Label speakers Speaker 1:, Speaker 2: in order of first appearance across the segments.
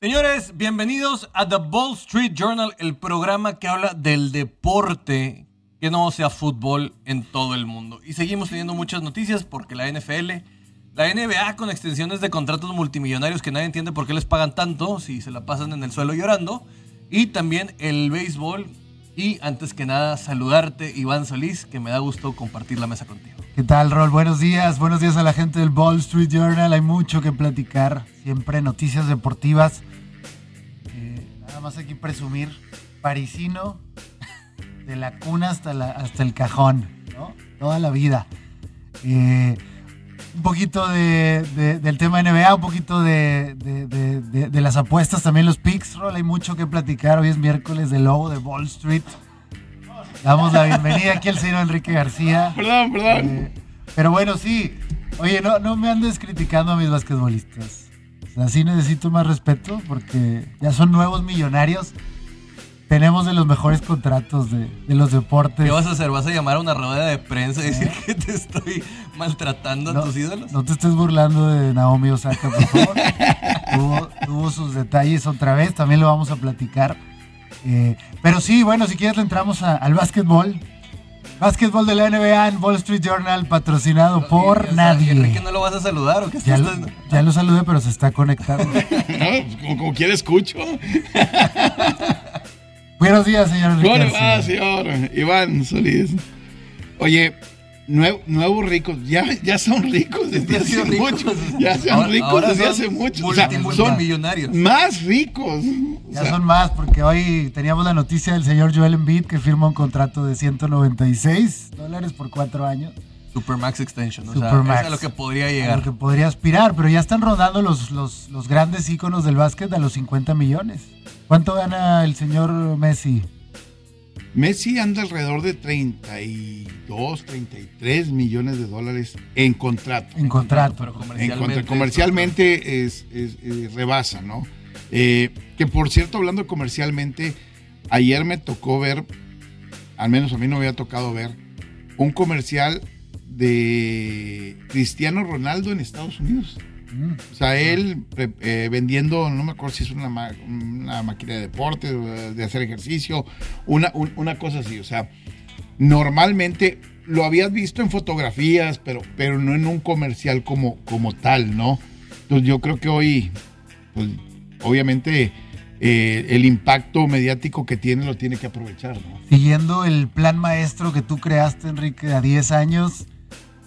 Speaker 1: Señores, bienvenidos a The Wall Street Journal, el programa que habla del deporte que no sea fútbol en todo el mundo. Y seguimos teniendo muchas noticias porque la NFL, la NBA con extensiones de contratos multimillonarios que nadie entiende por qué les pagan tanto si se la pasan en el suelo llorando. Y también el béisbol. Y antes que nada, saludarte, Iván Solís, que me da gusto compartir la mesa contigo.
Speaker 2: ¿Qué tal, Rol? Buenos días. Buenos días a la gente del Wall Street Journal. Hay mucho que platicar. Siempre noticias deportivas. Eh, nada más aquí presumir. Parisino, de la cuna hasta, la, hasta el cajón, ¿no? Toda la vida. Eh, un poquito de, de- del tema NBA, un poquito de, de- las apuestas, también los picks, Rol. Hay mucho que platicar. Hoy es miércoles de logo de Wall Street. Damos la bienvenida aquí al señor Enrique García.
Speaker 3: Perdón, perdón.
Speaker 2: Eh, pero bueno, sí. Oye, no, no me andes criticando a mis basquetbolistas. O sea, sí necesito más respeto porque ya son nuevos millonarios. Tenemos de los mejores contratos de, de los deportes.
Speaker 1: ¿Qué vas a hacer? ¿Vas a llamar a una rueda de prensa y decir que te estoy maltratando a tus ídolos?
Speaker 2: no te estés burlando de Naomi Osaka, por favor. tuvo, tuvo sus detalles otra vez, también lo vamos a platicar. Eh, pero sí, bueno, si quieres le entramos a- al básquetbol. Básquetbol de la NBA en Wall Street Journal, patrocinado por
Speaker 1: O sea,
Speaker 2: nadie.
Speaker 1: Enrique, ¿no lo vas a saludar o qué
Speaker 2: Ya
Speaker 1: estás
Speaker 2: lo, ya lo saludé, pero se está conectando.
Speaker 3: No, pues, como, como quiera escucho.
Speaker 2: Buenos días, señor Enrique.
Speaker 3: ¿Cómo le va, señor Iván Solís? Oye, nue- nuevos ricos, ya, ya son ricos desde hace
Speaker 1: ricos.
Speaker 3: mucho. Ya son
Speaker 1: Ahora-
Speaker 3: ricos
Speaker 1: ahora
Speaker 3: desde
Speaker 1: son
Speaker 3: hace mucho. O sea, son
Speaker 1: multimillonarios.
Speaker 3: más ricos. O
Speaker 2: Ya
Speaker 3: sea,
Speaker 2: son más, porque hoy teníamos la noticia del señor Joel Embiid que firma un contrato de 196 dólares por cuatro años.
Speaker 1: Supermax Extension. O sea,
Speaker 2: Supermax.
Speaker 1: es a lo que podría
Speaker 2: A
Speaker 1: llegar.
Speaker 2: lo que podría aspirar, pero ya están rodando los, los, los grandes íconos del básquet a los 50 millones. ¿Cuánto gana el señor Messi?
Speaker 3: Messi anda alrededor de 32, 33 millones de dólares en contrato.
Speaker 2: En contrato.
Speaker 1: Pero
Speaker 3: En
Speaker 1: comercialmente.
Speaker 3: contra- comercialmente es, es- rebasa, ¿no? Eh, que por cierto, hablando comercialmente, ayer me tocó ver, al menos a mí no me había tocado ver, un comercial de Cristiano Ronaldo en Estados Unidos. O sea, él eh, eh, vendiendo, no me acuerdo si es una, ma- una máquina de deporte, de hacer ejercicio, una, un- una cosa así. O sea, normalmente lo habías visto en fotografías, pero, pero no en un comercial como, como tal, ¿no? Entonces yo creo que hoy, pues, obviamente, eh, el impacto mediático que tiene lo tiene que aprovechar, ¿no?
Speaker 2: Siguiendo el plan maestro que tú creaste, Enrique, a 10 años,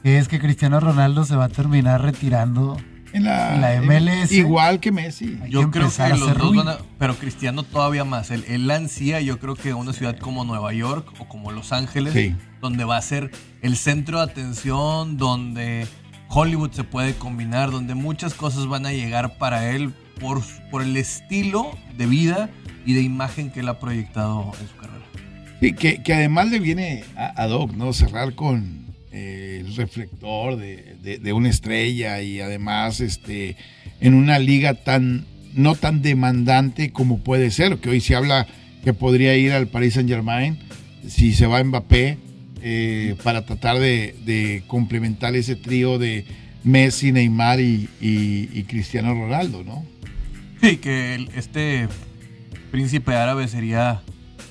Speaker 2: es que Cristiano Ronaldo se va a terminar retirando.
Speaker 3: En la,
Speaker 2: En la MLS.
Speaker 3: igual que Messi.
Speaker 2: Hay
Speaker 1: Yo
Speaker 2: que
Speaker 1: creo que
Speaker 2: a
Speaker 1: los dos van a. Pero Cristiano todavía más. Él, él ansía, yo creo que una ciudad como Nueva York o como Los Ángeles,
Speaker 3: Sí.
Speaker 1: donde va a ser el centro de atención, donde Hollywood se puede combinar, donde muchas cosas van a llegar para él por, por el estilo de vida y de imagen que él ha proyectado en su carrera.
Speaker 3: Sí, que, que además le viene a, a Doc, ¿no? Cerrar con eh, el reflector de, una estrella y además este, en una liga tan no tan demandante como puede ser, que hoy se habla que podría ir al Paris Saint Germain si se va Mbappé eh, para tratar de, complementar ese trío de Messi, Neymar y, Cristiano Ronaldo, ¿no?
Speaker 1: Sí, que este príncipe árabe sería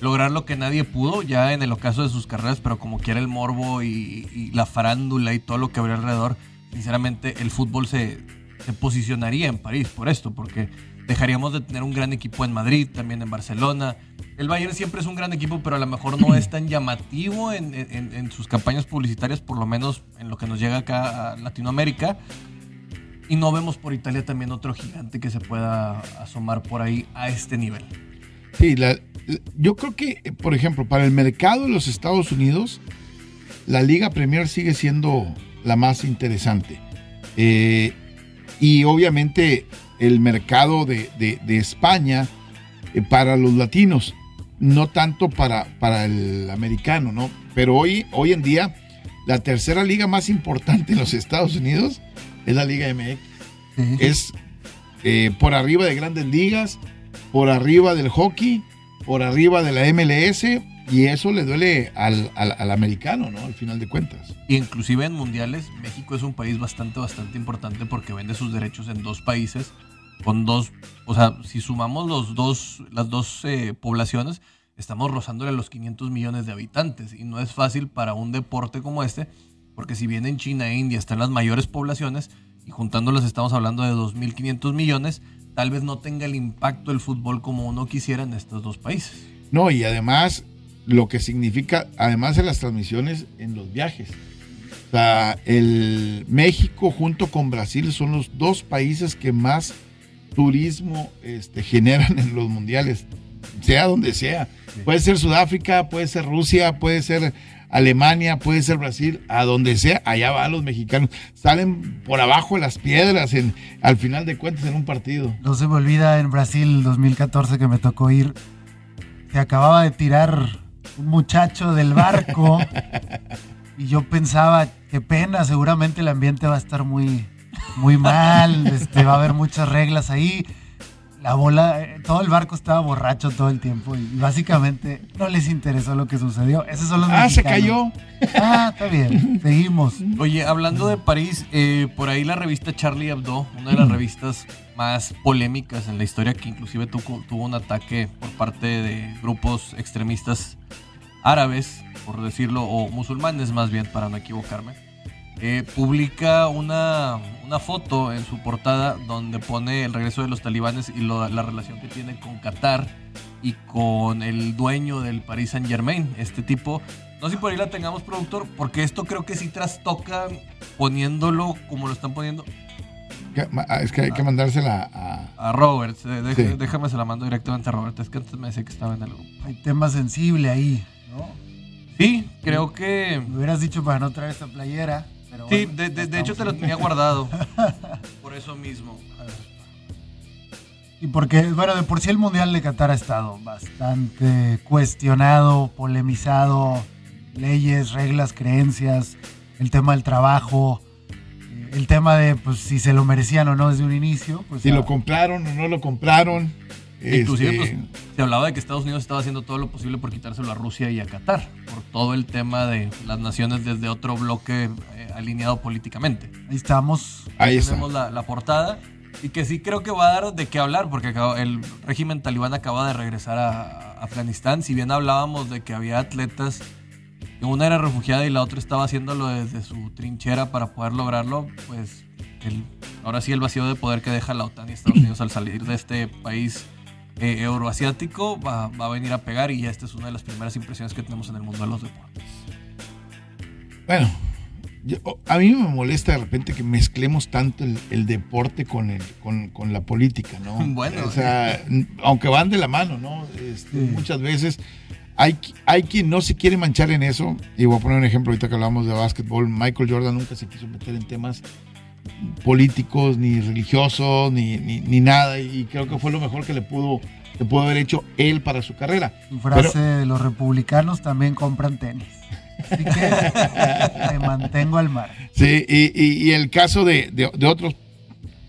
Speaker 1: lograr lo que nadie pudo ya en el ocaso de sus carreras, pero como quiera el morbo y, y la farándula y todo lo que habría alrededor, sinceramente el fútbol se, se posicionaría en París por esto, porque dejaríamos de tener un gran equipo en Madrid, también en Barcelona. El Bayern siempre es un gran equipo, pero a lo mejor no es tan llamativo en, en- en sus campañas publicitarias, por lo menos en lo que nos llega acá a Latinoamérica. Y no vemos por Italia también otro gigante que se pueda asomar por ahí a este nivel.
Speaker 3: Sí, la- la- yo creo que, eh, por ejemplo, para el mercado de los Estados Unidos, la Liga Premier sigue siendo la más interesante. Eh, y obviamente el mercado de, de- de España eh, para los latinos, no tanto para, para el americano, ¿no? Pero hoy, hoy en día la tercera liga más importante en los Estados Unidos es la Liga MX. Es eh, por arriba de grandes ligas, por arriba del hockey, por arriba de la MLS, y eso le duele al, al- americano, ¿no? Al final de cuentas.
Speaker 1: Inclusive en mundiales, México es un país bastante, bastante importante porque vende sus derechos en dos países, con dos, o sea, si sumamos los dos, las dos eh, poblaciones, estamos rozándole los 500 millones de habitantes. Y no es fácil para un deporte como este, porque si bien en China e India están las mayores poblaciones, y juntándolas estamos hablando de 2.500 millones, tal vez no tenga el impacto del fútbol como uno quisiera en estos dos países.
Speaker 3: No, y además, lo que significa, además de las transmisiones en los viajes. O sea, el México junto con Brasil son los dos países que más turismo este, generan en los mundiales, sea donde sea. Puede ser Sudáfrica, puede ser Rusia, puede ser Alemania, puede ser Brasil, a donde sea, allá van los mexicanos. Salen por abajo de las piedras en, al final de cuentas en un partido.
Speaker 2: No se me olvida en Brasil 2014 que me tocó ir. Se acababa de tirar un muchacho del barco y yo pensaba, qué pena, seguramente el ambiente va a estar muy, muy mal, este, va a haber muchas reglas ahí. La bola, eh, todo el barco estaba borracho todo el tiempo y básicamente no les interesó lo que sucedió. Esos son los
Speaker 3: Ah, se cayó.
Speaker 2: Ah, está bien, seguimos.
Speaker 1: Oye, hablando de París, eh, por ahí la revista Charlie Hebdo, una de las revistas más polémicas en la historia, que inclusive tuvo, tuvo un ataque por parte de grupos extremistas árabes, por decirlo, o musulmanes más bien, para no equivocarme, eh, publica una, una foto en su portada donde pone el regreso de los talibanes y lo- la relación que tiene con Qatar y con el dueño del Paris Saint Germain, este tipo. No sé si por ahí la tengamos, productor, porque esto creo que sí trastoca poniéndolo como lo están poniendo
Speaker 3: ah, Es que hay que mandársela a.
Speaker 1: a Robert.
Speaker 3: Sí.
Speaker 1: Déjame se la mando directamente a Robert. Es que antes me decía que estaba en el grupo.
Speaker 2: Hay tema sensible ahí, ¿no?
Speaker 1: Sí, creo que.
Speaker 2: Me hubieras dicho para no traer esta playera. Pero
Speaker 1: Sí,
Speaker 2: bueno,
Speaker 1: de, de- de hecho te lo tenía guardado. Por eso mismo.
Speaker 2: Y porque, bueno, de por sí el Mundial de Qatar ha estado bastante cuestionado, polemizado, leyes, reglas, creencias, el tema del trabajo, eh, el tema de pues si se lo merecían o no desde un inicio. Pues,
Speaker 3: Si
Speaker 2: ah,
Speaker 3: lo compraron o no lo compraron.
Speaker 1: Inclusive,
Speaker 3: Este,
Speaker 1: pues, se hablaba de que Estados Unidos estaba haciendo todo lo posible por quitárselo a Rusia y a Qatar, por todo el tema de las naciones desde otro bloque eh, alineado políticamente.
Speaker 2: ahí estamos.
Speaker 3: ahí.
Speaker 1: Tenemos la, la portada y que sí creo que va a dar de qué hablar, porque el régimen talibán acaba de regresar a, a Afganistán. Si bien hablábamos de que había atletas, una era refugiada y la otra estaba haciéndolo desde su trinchera para poder lograrlo, pues el- ahora sí el vacío de poder que deja la OTAN y Estados Unidos al salir de este país eh, euroasiático va, va a venir a pegar y esta es una de las primeras impresiones que tenemos en el mundo de los deportes.
Speaker 3: Bueno, yo- a mí me molesta de repente que mezclemos tanto el, el deporte con, el, con, con la política, ¿no?
Speaker 1: Bueno.
Speaker 3: O sea, n- aunque van de la mano, ¿no? Este,
Speaker 2: Sí.
Speaker 3: Muchas veces hay, hay quien no se quiere manchar en eso. Y voy a poner un ejemplo ahorita que hablamos de básquetbol. Michael Jordan nunca se quiso meter en temas políticos, ni religiosos, ni, ni, ni nada. Y creo que fue lo mejor que le pudo, que pudo haber hecho él para su carrera.
Speaker 2: Su frase de los republicanos también compran tenis. Así que me mantengo al mar.
Speaker 3: Sí, y, y- y el caso de, de, de otros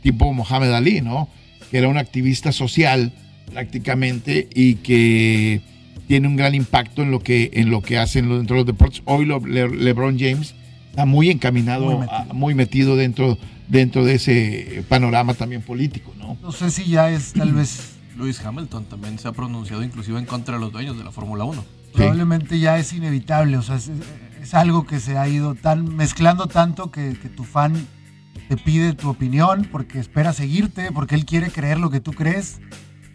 Speaker 3: tipo Mohamed Ali, ¿no? Que era un activista social prácticamente y que tiene un gran impacto en lo que, en lo que hacen dentro de los deportes. Hoy lo- Le- LeBron James está muy encaminado,
Speaker 2: Muy metido.
Speaker 3: metido, muy metido dentro, dentro de ese panorama también político, ¿no?
Speaker 2: No sé si ya es tal vez
Speaker 1: Lewis Hamilton también se ha pronunciado inclusive en contra de los dueños de la Fórmula 1.
Speaker 2: probablemente ya es inevitable, o sea, es, es algo que se ha ido tan mezclando tanto que, que tu fan te pide tu opinión porque espera seguirte, porque él quiere creer lo que tú crees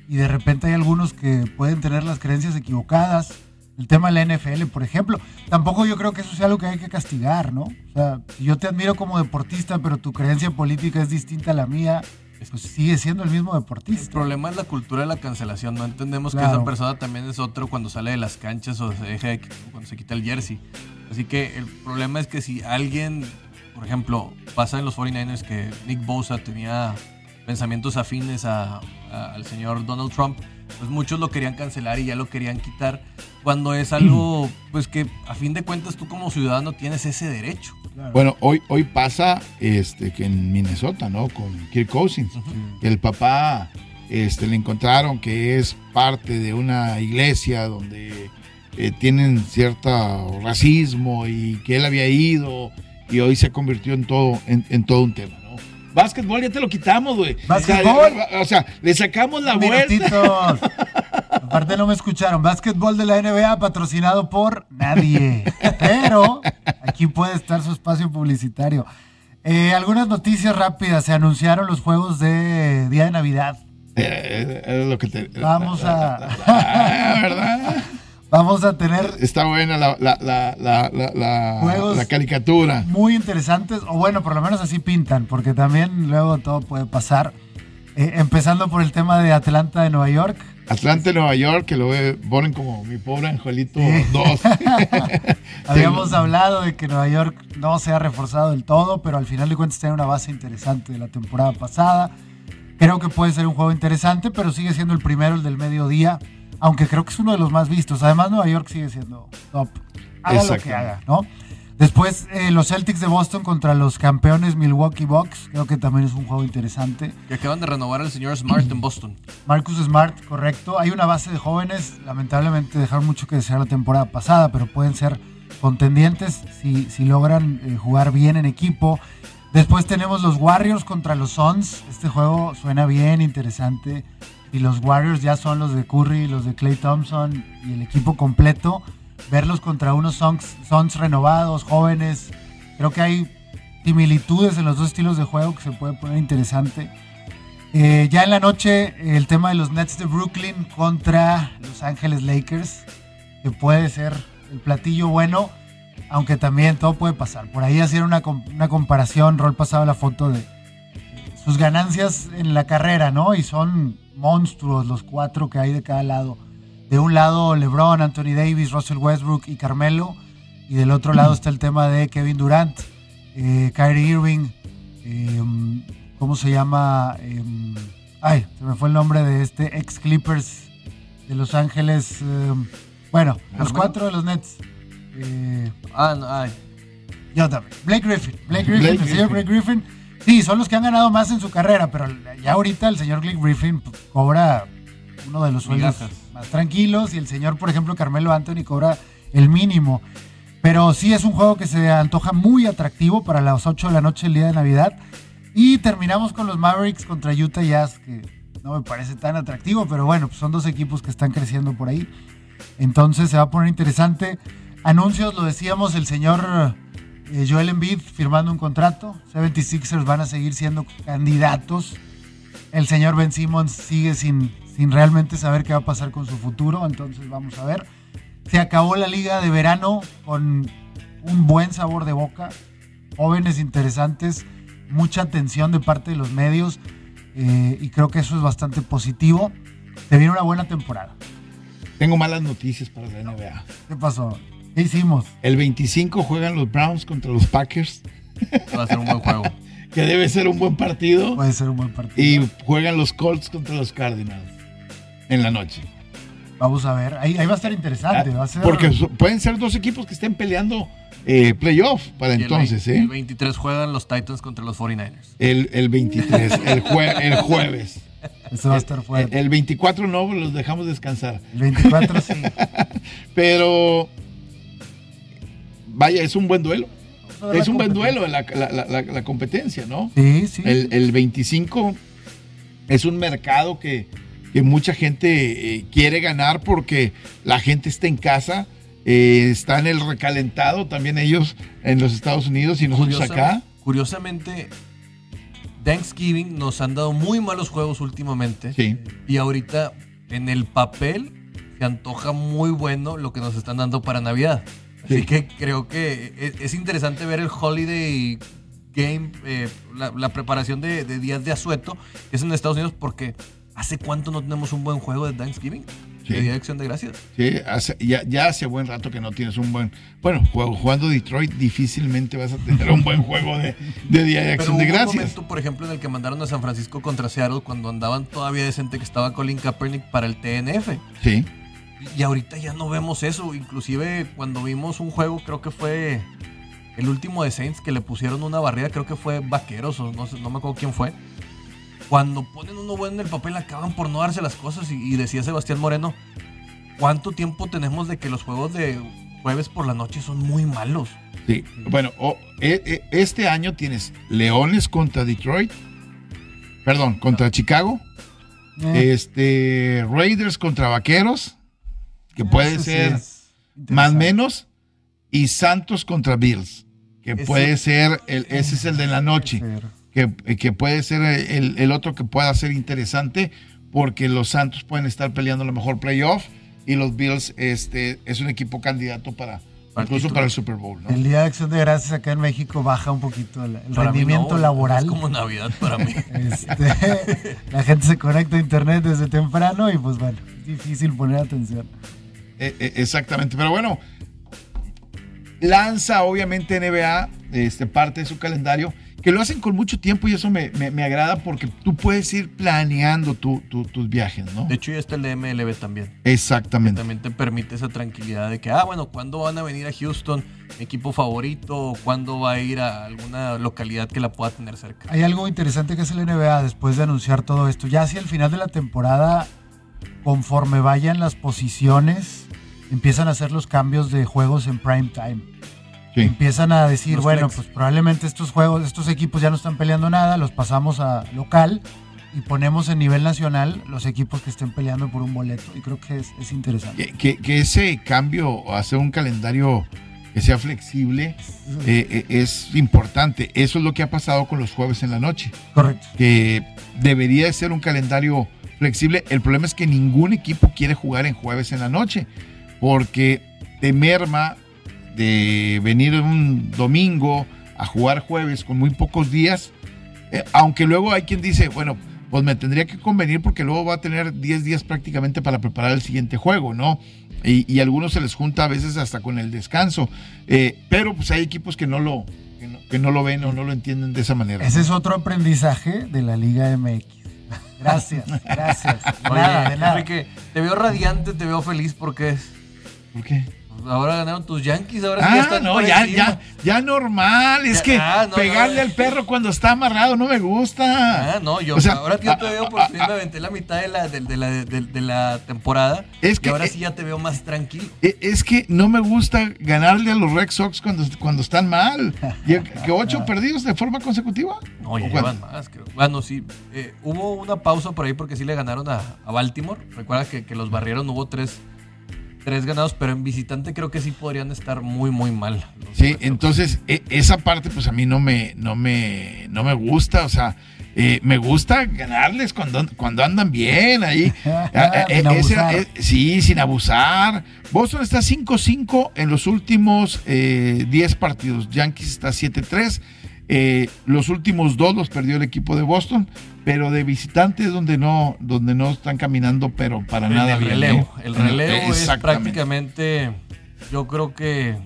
Speaker 2: y de repente hay algunos que pueden tener las creencias equivocadas. El tema de la NFL, por ejemplo, tampoco yo creo que eso sea algo que hay que castigar, ¿no? O sea, yo te admiro como deportista, pero tu creencia política es distinta a la mía, pues sigue siendo el mismo
Speaker 1: El
Speaker 2: deportista.
Speaker 1: problema es la cultura de la cancelación. No entendemos que
Speaker 2: Claro.
Speaker 1: esa persona también es otro cuando sale de las canchas o se deja de- cuando se quita el jersey. Así que el problema es que si alguien, por ejemplo, pasa en los 49ers que Nick Bosa tenía pensamientos afines a- a- al señor Donald Trump, pues muchos lo querían cancelar y ya lo querían quitar, cuando es algo, pues que a fin de cuentas tú como ciudadano tienes ese derecho.
Speaker 3: Bueno, hoy, hoy pasa este, que en Minnesota, ¿no? Con Kirk Cousins. El papá este, le encontraron que es parte de una iglesia donde eh, tienen cierto racismo y que él había ido y hoy se convirtió en todo, en, en todo un tema. Básquetbol ya te lo quitamos, güey.
Speaker 2: Básquetbol.
Speaker 3: O sea, o sea, le sacamos la vuelta.
Speaker 2: Aparte no me escucharon. Básquetbol de la NBA patrocinado por nadie. Pero aquí puede estar su espacio publicitario. Eh, algunas noticias rápidas. Se anunciaron los juegos de Día de Navidad.
Speaker 3: Eh, es lo que te-
Speaker 2: Vamos a-
Speaker 3: Ah, ¿verdad?
Speaker 2: Vamos a tener
Speaker 3: Está buena la, la, la, la, la, la-
Speaker 2: Juegos.
Speaker 3: la caricatura.
Speaker 2: muy interesantes, o bueno, por lo menos así pintan, porque también luego todo puede pasar. Eh, empezando por el tema de Atlanta de Nueva York.
Speaker 3: Atlante, Nueva York, que lo ve- ponen como mi pobre angelito
Speaker 2: Sí.
Speaker 3: 2.
Speaker 2: Habíamos hablado de que Nueva York no se ha reforzado del todo, pero al final de cuentas tiene una base interesante de la temporada pasada. Creo que puede ser un juego interesante, pero sigue siendo el primero, el del mediodía, aunque creo que es uno de los más vistos. Además, Nueva York sigue siendo top. Haga lo que haga, ¿no? Después, eh, los Celtics de Boston contra los campeones Milwaukee Bucks. Creo que también es un juego interesante.
Speaker 1: Que acaban de renovar al señor Smart en Boston.
Speaker 2: Marcus Smart, correcto. Hay una base de jóvenes, lamentablemente dejaron mucho que desear la temporada pasada, pero pueden ser contendientes si, si logran eh, jugar bien en equipo. Después tenemos los Warriors contra los Suns. Este juego suena bien, interesante. Y los Warriors ya son los de Curry, los de Clay Thompson y el equipo completo. Verlos contra unos Suns, renovados, jóvenes. Creo que hay similitudes en los dos estilos de juego que se puede poner interesante. Eh, ya en la noche, el tema de los Nets de Brooklyn contra Los Ángeles Lakers, que puede ser el platillo bueno, aunque también todo puede pasar. Por ahí hacían una, una comparación, Rol pasaba la foto de sus ganancias en la carrera, ¿no? Y son monstruos los cuatro que hay de cada lado. De un lado LeBron, Anthony Davis, Russell Westbrook y Carmelo, y del otro lado está el tema de Kevin Durant, eh, Kyrie Irving, eh, ¿cómo se llama? Eh, ay, se me fue el nombre de este ex Clippers de Los Ángeles. eh, bueno, los cuatro de los Nets. Eh,
Speaker 1: Ah, no, ay.
Speaker 2: yo también. Blake Griffin. Blake Griffin,
Speaker 3: Blake
Speaker 2: el señor Blake Griffin. Sí, son los que han ganado más en su carrera, pero ya ahorita el señor Blake Griffin cobra uno de los sueldos más tranquilos y el señor, por ejemplo, Carmelo Anthony cobra el mínimo. Pero sí es un juego que se antoja muy atractivo para las 8 de la noche el día de Navidad. Y terminamos con los Mavericks contra Utah Jazz, que no me parece tan atractivo, pero bueno, pues son dos equipos que están creciendo por ahí. Entonces se va a poner interesante. Anuncios, lo decíamos, el señor eh, Joel Embiid firmando un contrato. 76ers van a seguir siendo candidatos. El señor Ben Simmons sigue sin, sin realmente saber qué va a pasar con su futuro. Entonces vamos a ver. Se acabó la liga de verano con un buen sabor de boca. Jóvenes interesantes. Mucha atención de parte de los medios. eh, y creo que eso es bastante positivo. Se viene una buena temporada.
Speaker 3: Tengo malas noticias para la NBA.
Speaker 2: ¿Qué pasó? ¿Qué hicimos?
Speaker 3: El 25 juegan los Browns contra los Packers,
Speaker 1: Va a ser un buen juego.
Speaker 3: que debe ser un buen partido.
Speaker 2: Puede ser un buen partido.
Speaker 3: Y juegan los Colts contra los Cardinals en la noche.
Speaker 2: Vamos a ver. Ahí, ahí va a estar interesante. Va a ser...
Speaker 3: Porque so- pueden ser dos equipos que estén peleando eh, playoff para
Speaker 1: Y el
Speaker 3: entonces, ¿eh?
Speaker 1: El 23 juegan los Titans contra los 49ers.
Speaker 3: El, el 23, el, jue- el jueves.
Speaker 2: Eso va a estar fuerte.
Speaker 3: El 24 no, los dejamos descansar.
Speaker 2: El 24 sí.
Speaker 3: Pero, vaya, es un buen duelo. Es un buen duelo la, la- la- la competencia, ¿no?
Speaker 2: Sí, sí.
Speaker 3: El, el 25 es un mercado que, que mucha gente eh, quiere ganar porque la gente está en casa, eh, está en el recalentado también ellos en los Estados Unidos y nosotros acá.
Speaker 1: Curiosamente, Thanksgiving nos han dado muy malos juegos últimamente.
Speaker 3: Sí.
Speaker 1: Y ahorita, en el papel, se antoja muy bueno lo que nos están dando para Navidad. Así
Speaker 3: Sí.
Speaker 1: que creo que es, es interesante ver el Holiday Game, eh, la, la preparación de, de días de asueto, que es en Estados Unidos, porque ¿Hace cuánto no tenemos un buen juego de Thanksgiving?
Speaker 3: Sí.
Speaker 1: De Día de Acción de Gracias.
Speaker 3: Sí, hace- ya, ya hace buen rato que no tienes un buen. Bueno, jugando Detroit difícilmente vas a tener un buen juego de, de Día de
Speaker 1: Pero
Speaker 3: Acción
Speaker 1: hubo
Speaker 3: de
Speaker 1: un
Speaker 3: Gracias.
Speaker 1: momento, por ejemplo, en el que mandaron a San Francisco contra Seattle cuando andaban todavía decente que estaba Colin Kaepernick para el TNF.
Speaker 3: Sí,
Speaker 1: Y ahorita ya no vemos eso. Inclusive cuando vimos un juego, creo que fue el último de Saints que le pusieron una barrida, creo que fue Vaqueros o no sé, no me acuerdo quién fue. Cuando ponen uno bueno en el papel acaban por no darse las cosas y, y decía Sebastián Moreno, ¿cuánto tiempo tenemos de que los juegos de jueves por la noche son muy malos?
Speaker 3: sí. Bueno, e- e- este año tienes Leones contra Detroit. Perdón, contra Chicago.
Speaker 2: Eh,
Speaker 3: Este Raiders contra Vaqueros. Que puede
Speaker 2: eso sí
Speaker 3: ser
Speaker 2: es
Speaker 3: más menos. Y Santos contra Bills. Que
Speaker 1: Ese-
Speaker 3: puede ser, el, ese es el de la noche. Que, que puede ser el, el otro que pueda ser interesante porque los Santos pueden estar peleando a lo mejor playoff y los Bills este, es un equipo candidato para incluso
Speaker 1: título.
Speaker 3: para el Super Bowl. ¿no?
Speaker 2: El Día de Acción de Gracias acá en México baja un poquito el,
Speaker 1: Para
Speaker 2: rendimiento
Speaker 1: no,
Speaker 2: laboral.
Speaker 1: Es como Navidad para mí.
Speaker 2: Este, la gente se conecta a internet desde temprano y pues bueno, es difícil poner atención.
Speaker 3: Eh, eh, exactamente, pero bueno, lanza obviamente NBA este, parte de su calendario, que lo hacen con mucho tiempo y eso me, me- me agrada porque tú puedes ir planeando tu- tu- tus viajes, ¿no?
Speaker 1: De hecho, ya está el de MLB también.
Speaker 3: Exactamente.
Speaker 1: También te permite esa tranquilidad de que, ah, bueno, ¿cuándo van a venir a Houston? ¿Mi equipo favorito? ¿O ¿Cuándo va a ir a alguna localidad que la pueda tener cerca?
Speaker 2: Hay algo interesante que hace la NBA después de anunciar todo esto. Ya hacia el final de la temporada, conforme vayan las posiciones, empiezan a hacer los cambios de juegos en prime time.
Speaker 3: Sí.
Speaker 2: Empiezan a decir,
Speaker 1: Los
Speaker 2: bueno,
Speaker 1: flex.
Speaker 2: pues probablemente estos juegos, estos equipos ya no están peleando nada, los pasamos a local y ponemos en nivel nacional los equipos que estén peleando por un boleto. Y creo que es, es interesante.
Speaker 3: Que, que- que ese cambio o hacer un calendario que sea flexible eh, eh, es importante. Eso es lo que ha pasado con los jueves en la noche,
Speaker 2: Correcto.
Speaker 3: que debería de ser un calendario flexible. El problema es que ningún equipo quiere jugar en jueves en la noche, porque te merma de venir un domingo a jugar jueves con muy pocos días, eh, aunque luego hay quien dice, bueno, pues me tendría que convenir porque luego va a tener 10 días prácticamente para preparar el siguiente juego, ¿no? Y, y a algunos se les junta a veces hasta con el descanso, Eh, pero pues hay equipos que no lo, que no, que no lo ven o no lo entienden de esa manera.
Speaker 2: Ese es otro aprendizaje de la Liga MX. Gracias, gracias. De nada, de nada.
Speaker 1: Enrique, te veo radiante, te veo feliz porque es-
Speaker 3: ¿Por qué?
Speaker 1: ahora ganaron tus Yankees, ahora ya
Speaker 3: Ah,
Speaker 1: están
Speaker 3: no, ya, ya, ya normal. Es
Speaker 1: Ya,
Speaker 3: que
Speaker 1: ah, no,
Speaker 3: pegarle
Speaker 1: no.
Speaker 3: al perro cuando está amarrado no me gusta.
Speaker 1: Ah, no, yo
Speaker 3: O sea,
Speaker 1: ahora que yo te
Speaker 3: ah,
Speaker 1: veo
Speaker 3: ah,
Speaker 1: por fin me aventé la mitad de la, de, de la, de, de la temporada
Speaker 3: Es que,
Speaker 1: y ahora
Speaker 3: eh,
Speaker 1: sí ya te veo más tranquilo.
Speaker 3: E- Es que no me gusta ganarle a los Red Sox cuando, cuando están mal. Y que ocho perdidos de forma consecutiva.
Speaker 1: No, ya
Speaker 3: ¿O
Speaker 1: llevan más, creo. Bueno, sí, eh, hubo una pausa por ahí porque sí le ganaron a, a Baltimore. Recuerda que, que los barrieron, hubo tres, tres ganados, pero en visitante creo que sí podrían estar muy, muy mal.
Speaker 3: Sí, entonces e- esa parte pues a mí no me, no me, no me gusta. O sea, eh, me gusta ganarles cuando, cuando andan bien ahí. Ah, ah,
Speaker 2: Sin
Speaker 3: eh, ese-
Speaker 2: abusar.
Speaker 3: eh, sí, sin abusar. Boston está 5-5 en los últimos eh, 10 partidos. Yankees está 7-3. Eh, los últimos dos los perdió el equipo de Boston, pero de visitante es donde no, donde no están caminando, pero para
Speaker 1: En
Speaker 3: nada
Speaker 1: el
Speaker 3: bien.
Speaker 1: relevo.
Speaker 3: ¿eh?
Speaker 1: El relevo es prácticamente, yo creo que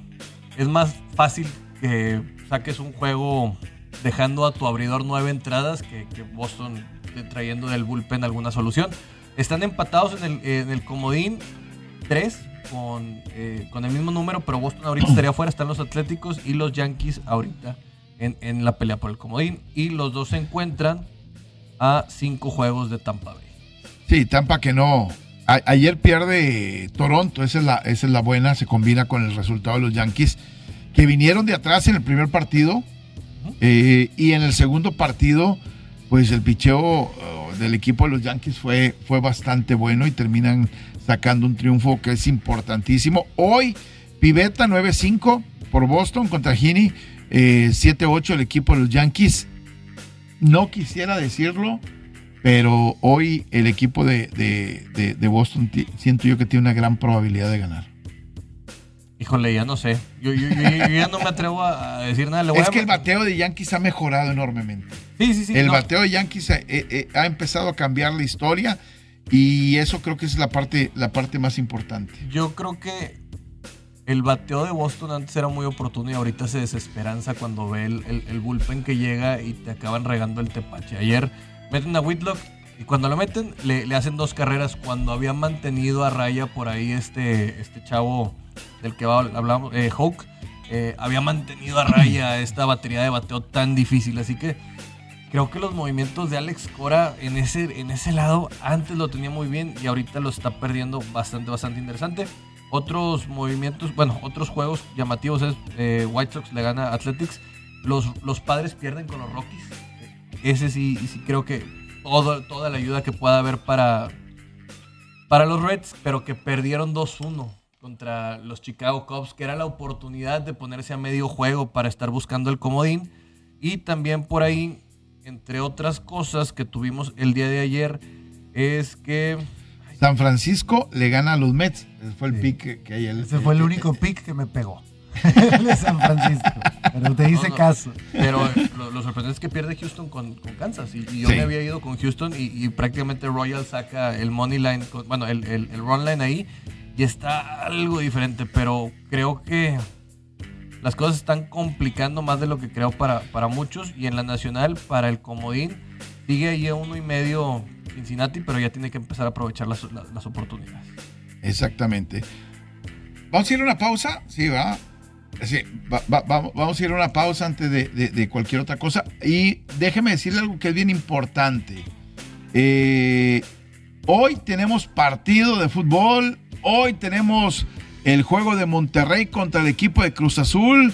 Speaker 1: es más fácil que saques un juego dejando a tu abridor nueve entradas que, que Boston trayendo del bullpen alguna solución. Están empatados en el, en el comodín 3 con, eh, con el mismo número, pero Boston ahorita estaría afuera. Están los Atléticos y los Yankees ahorita en, en la pelea por el comodín. Y los dos se encuentran a cinco juegos de Tampa Bay.
Speaker 3: Sí, Tampa que no. A- ayer pierde Toronto, esa es, la, esa es la buena, se combina con el resultado de los Yankees, que vinieron de atrás en el primer partido eh, y en el segundo partido, pues el picheo eh, del equipo de los Yankees fue, fue bastante bueno y terminan sacando un triunfo que es importantísimo. Hoy, Piveta 9-5 por Boston contra Gini, eh, 7-8 el equipo de los Yankees. No quisiera decirlo, pero hoy el equipo de, de- de- de Boston siento yo que tiene una gran probabilidad de ganar.
Speaker 1: Híjole, ya no sé. Yo, yo- yo- yo ya no me atrevo a decir nada. Le voy
Speaker 3: Es
Speaker 1: a-
Speaker 3: que el bateo de Yankees ha mejorado enormemente.
Speaker 1: Sí, sí, sí.
Speaker 3: el
Speaker 1: no.
Speaker 3: bateo de Yankees eh, eh, ha empezado a cambiar la historia y eso creo que es la parte, la parte más importante.
Speaker 1: Yo creo que el bateo de Boston antes era muy oportuno y ahorita se desesperanza cuando ve el, el- el bullpen que llega y te acaban regando el tepache. Ayer meten a Whitlock y cuando lo meten le, le hacen dos carreras cuando habían mantenido a raya por ahí este, este chavo del que hablamos, eh, Hawk, eh, había mantenido a raya esta batería de bateo tan difícil. Así que creo que los movimientos de Alex Cora en ese, en ese lado antes lo tenía muy bien y ahorita lo está perdiendo bastante, bastante interesante. Otros movimientos, bueno, otros juegos llamativos es eh, White Sox le gana a Athletics. Los, los padres pierden con los Rockies. Ese sí, creo que todo, toda la ayuda que pueda haber para, para los Reds, pero que perdieron 2-1 contra los Chicago Cubs, que era la oportunidad de ponerse a medio juego para estar buscando el comodín. Y también por ahí, entre otras cosas que tuvimos el día de ayer, es que...
Speaker 3: San Francisco le gana a los Mets. Ese fue el
Speaker 2: Sí.
Speaker 3: pick que, que hay. el-
Speaker 2: Ese fue el único pick que me pegó. El de San Francisco. Pero te hice
Speaker 1: No, no.
Speaker 2: caso.
Speaker 1: Pero lo, lo sorprendente es que pierde Houston con, con Kansas. Y, y yo
Speaker 3: Sí.
Speaker 1: me había ido con Houston y, y prácticamente Royal saca el money line, con- bueno, el, el, el run line ahí. Y está algo diferente, pero creo que las cosas se están complicando más de lo que creo para, para muchos. Y en la nacional, para el comodín, sigue ahí a uno y medio Cincinnati, pero ya tiene que empezar a aprovechar las, las, oportunidades.
Speaker 3: Exactamente. Vamos a ir a una pausa, sí, va. Sí, va- va- vamos, a ir a una pausa antes de, de- de cualquier otra cosa. Y déjeme decirle algo que es bien importante. Eh, hoy tenemos partido de fútbol. Hoy tenemos el juego de Monterrey contra el equipo de Cruz Azul,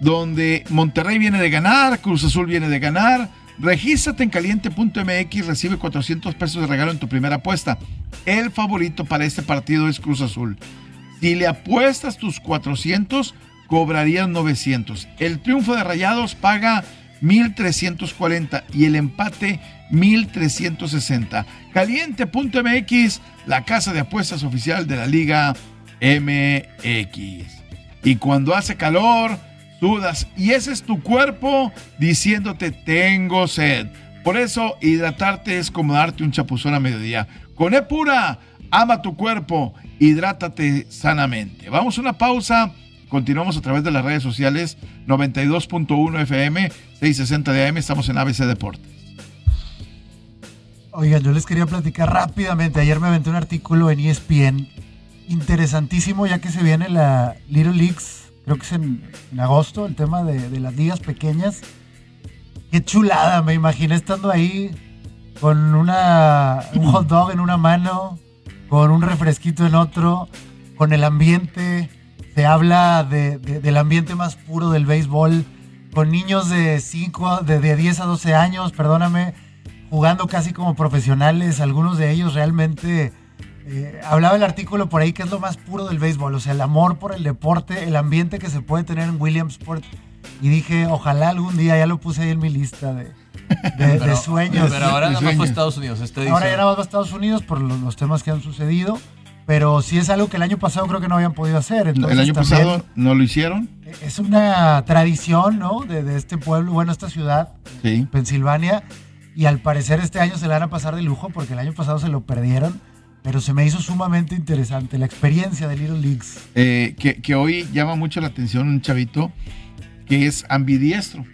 Speaker 3: donde Monterrey viene de ganar, Cruz Azul viene de ganar. Regístrate en caliente.mx, recibe 400 pesos de regalo en tu primera apuesta. El favorito para este partido es Cruz Azul. Si le apuestas tus 400, cobrarías 900. El triunfo de Rayados paga 1340 y el empate 1360. Caliente.mx, la casa de apuestas oficial de la Liga MX. Y cuando hace calor, sudas y ese es tu cuerpo diciéndote tengo sed. Por eso hidratarte es como darte un chapuzón a mediodía. Con E pura, ama tu cuerpo, hidrátate sanamente. Vamos a una pausa. Continuamos a través de las redes sociales 92.1 FM, 660 de AM. Estamos en ABC Deportes.
Speaker 2: Oigan, yo les quería platicar rápidamente. Ayer me aventé un artículo en ESPN interesantísimo, ya que se viene la Little Leagues, creo que es en, agosto, el tema de, las ligas pequeñas. Qué chulada, me imaginé estando ahí con una, un hot dog en una mano, con un refresquito en otro, con el ambiente. Se habla de- de- del ambiente más puro del béisbol, con niños de 5, de, de 10 a 12 años, perdóname, jugando casi como profesionales, algunos de ellos realmente... eh, hablaba el artículo por ahí que es lo más puro del béisbol, o sea, el amor por el deporte, el ambiente que se puede tener en Williamsport. Y dije, ojalá algún día, ya lo puse ahí en mi lista de, de- de sueños.
Speaker 1: Pero ahora nada más fue. Estados Unidos. Este
Speaker 2: Ahora
Speaker 1: dice-
Speaker 2: ya nada más va a Estados Unidos por los, los temas que han sucedido, pero sí es algo que el año pasado creo que no habían podido hacer. Entonces,
Speaker 3: el año
Speaker 2: también
Speaker 3: pasado no lo hicieron.
Speaker 2: Es una tradición, ¿no? De, de este pueblo, bueno, esta ciudad,
Speaker 3: Sí.
Speaker 2: Pensilvania, y al parecer este año se la van a pasar de lujo porque el año pasado se lo perdieron, pero se me hizo sumamente interesante la experiencia de Little Leagues.
Speaker 3: Eh, que, que hoy llama mucho la atención un chavito que es ambidiestro.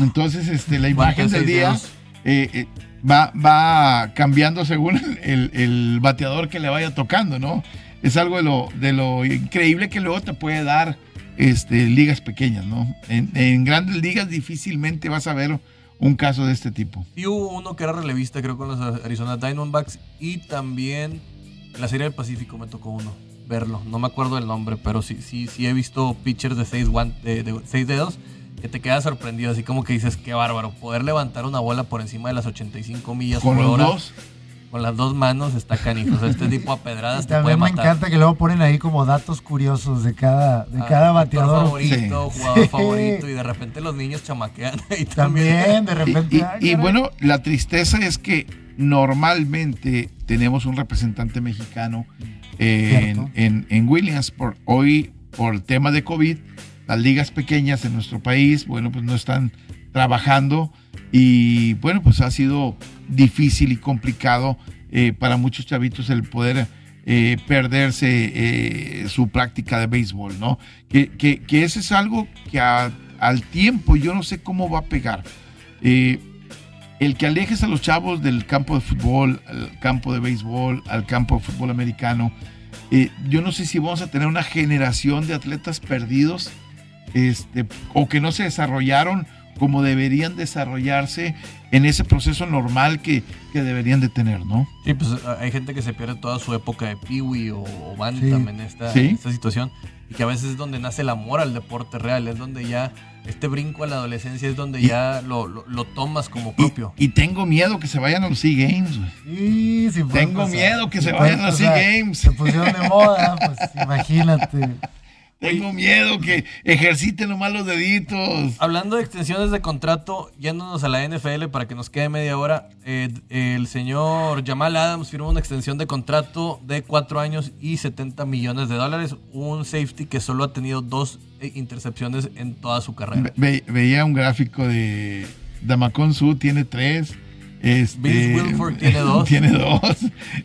Speaker 3: Entonces, este, la imagen
Speaker 1: ¿Cuántos
Speaker 3: del día eh, eh, va, va cambiando según el, el- el bateador que le vaya tocando, ¿no? Es algo de lo, de lo increíble que luego te puede dar este, ligas pequeñas, ¿no? En, en grandes ligas difícilmente vas a ver un caso de este tipo.
Speaker 1: Y hubo uno que era relevista, creo, con los Arizona Diamondbacks. Y también en la Serie del Pacífico me tocó uno, verlo. No me acuerdo el nombre, pero sí, sí, sí he visto pitchers de seis, de, de seis dedos que te quedas sorprendido. Así como que dices, qué bárbaro. Poder levantar una bola por encima de las 85 millas
Speaker 3: Con
Speaker 1: por
Speaker 3: los
Speaker 1: hora
Speaker 3: dos,
Speaker 1: con las dos manos está canijo. O sea, este tipo a pedradas te puede
Speaker 2: también me encanta que luego ponen ahí como datos curiosos de cada, de
Speaker 1: Ah,
Speaker 2: cada bateador.
Speaker 1: favorito,
Speaker 3: Sí.
Speaker 1: jugador
Speaker 2: Sí.
Speaker 1: favorito. Y de repente los niños chamaquean. Y también.
Speaker 2: También, de
Speaker 3: Y,
Speaker 2: repente.
Speaker 3: y-
Speaker 2: ay,
Speaker 3: y
Speaker 2: caray.
Speaker 3: bueno, la tristeza es que normalmente tenemos un representante mexicano en,
Speaker 2: Cierto.
Speaker 3: en, en Williamsport. Hoy por el tema de COVID, las ligas pequeñas en nuestro país, bueno, pues no están trabajando y bueno, pues ha sido difícil y complicado eh, para muchos chavitos el poder eh, perderse eh, su práctica de béisbol, ¿no? Que, es algo que al tiempo yo no sé cómo va a pegar. el que alejes a los chavos del campo de fútbol, al campo de béisbol, al campo de fútbol americano, yo no sé si vamos a tener una generación de atletas perdidos este, o que no se desarrollaron como deberían desarrollarse en ese proceso normal que, deberían de tener, ¿no?
Speaker 1: Sí, pues hay gente que se pierde toda su época de piwi o, o bantam en, esta, esta situación y que a veces es donde nace el amor al deporte real, es donde ya este brinco a la adolescencia es donde ya lo, lo, tomas como propio.
Speaker 3: Y, tengo miedo que se vayan a los SEA Games,
Speaker 2: Sí, sí
Speaker 3: Tengo miedo que se vayan a los SEA Games.
Speaker 2: Se pusieron de moda, pues imagínate.
Speaker 3: Tengo miedo que ejerciten nomás los deditos.
Speaker 1: Hablando de extensiones de contrato, yéndonos a la NFL para que nos quede media hora, eh, el señor Jamal Adams firmó una extensión de contrato de cuatro años y 70 millones de dólares. Un safety que solo ha tenido dos eh, intercepciones en toda su carrera.
Speaker 3: veía un gráfico de Damacon Su, tiene tres. Este,
Speaker 1: Wilford tiene dos.
Speaker 3: Tiene dos.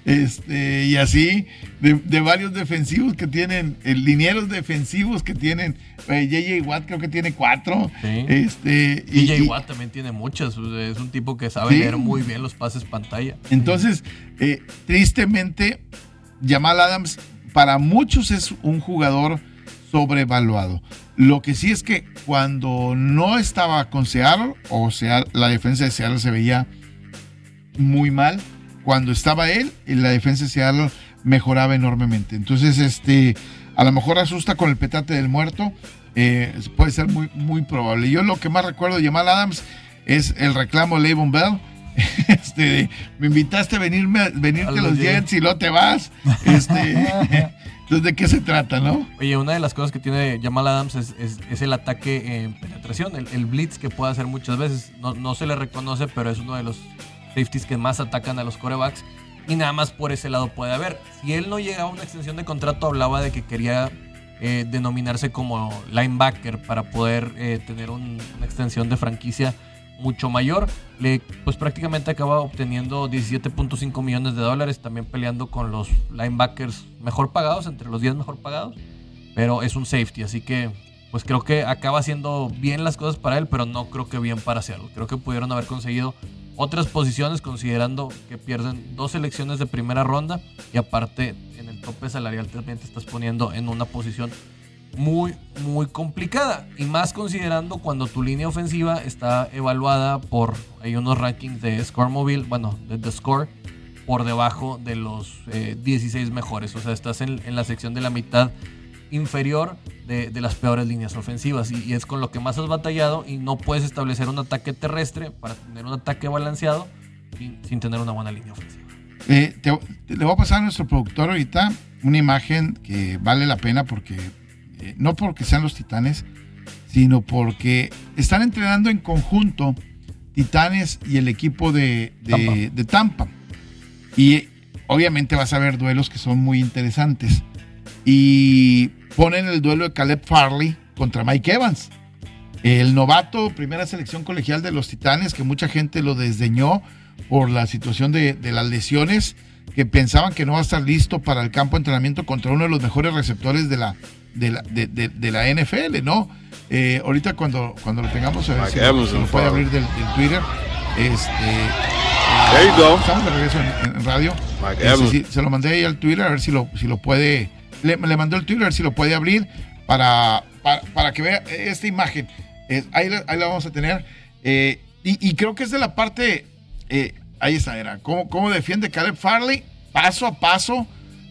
Speaker 3: Este, y así, de, varios defensivos que tienen, el linieros defensivos que tienen. JJ Watt creo que tiene cuatro. Este,
Speaker 1: y, Watt también tiene muchas. Es un tipo que sabe leer muy bien los pases pantalla.
Speaker 3: Entonces, eh, tristemente, Jamal Adams para muchos es un jugador sobrevaluado. Lo que sí es que cuando no estaba con Seattle, o sea, la defensa de Seattle se veía muy mal. Cuando estaba él, la defensa de Seattle mejoraba enormemente. Entonces, este, a lo mejor asusta con el petate del muerto. Eh, puede ser muy, muy probable. Yo lo que más recuerdo de Jamal Adams es el reclamo de Levon Bell. Este, me invitaste a venirme, venirte a los, Jets y no te vas. Este, entonces, ¿de qué se trata, no?
Speaker 1: Oye, una de las cosas que tiene Jamal Adams es, el ataque en penetración, el, blitz que puede hacer muchas veces. No, no se le reconoce, pero es uno de los safeties que más atacan a los corebacks. Y nada más por ese lado puede haber. Si él no llegaba a una extensión de contrato, hablaba de que quería eh, denominarse como linebacker para poder eh, tener una extensión de franquicia mucho mayor. Le, pues prácticamente acaba obteniendo 17.5 millones de dólares, también peleando con los linebackers mejor pagados, entre los 10 mejor pagados. Pero es un safety, así que pues creo que acaba haciendo bien las cosas para él, pero no creo que bien para hacerlo. Creo que pudieron haber conseguido otras posiciones considerando que pierden dos selecciones de primera ronda y aparte en el tope salarial también te estás poniendo en una posición muy muy complicada. Y más considerando cuando tu línea ofensiva está evaluada por hay unos rankings de Score Mobile, bueno, de The Score por debajo de los 16 eh, mejores, o sea, estás en la sección de la mitad inferior de, las peores líneas ofensivas y, es con lo que más has batallado y no puedes establecer un ataque terrestre para tener un ataque balanceado sin, tener una buena línea ofensiva.
Speaker 3: Eh, le voy a pasar a nuestro productor ahorita una imagen que vale la pena porque eh, no porque sean los titanes, sino porque están entrenando en conjunto Titanes y el equipo de, de Tampa. Y obviamente vas a ver duelos que son muy interesantes y ponen el duelo de Caleb Farley contra Mike Evans. El novato, primera selección colegial de los Titanes, que mucha gente lo desdeñó por la situación de, las lesiones, que pensaban que no va a estar listo para el campo de entrenamiento contra uno de los mejores receptores de la, de la, de, la NFL, ¿no? Eh, ahorita cuando, cuando lo tengamos, a ver si, lo puede abrir del, Twitter. Este, Estamos de regreso en, radio. Este, se lo mandé ahí al Twitter a ver si lo, si lo puede le, mandó el Twitter, si lo puede abrir para, para, que vea esta imagen. ahí, la, vamos a tener. Eh, y, creo que es de la parte, eh, ahí está, era, cómo, cómo defiende Caleb Farley, paso a paso,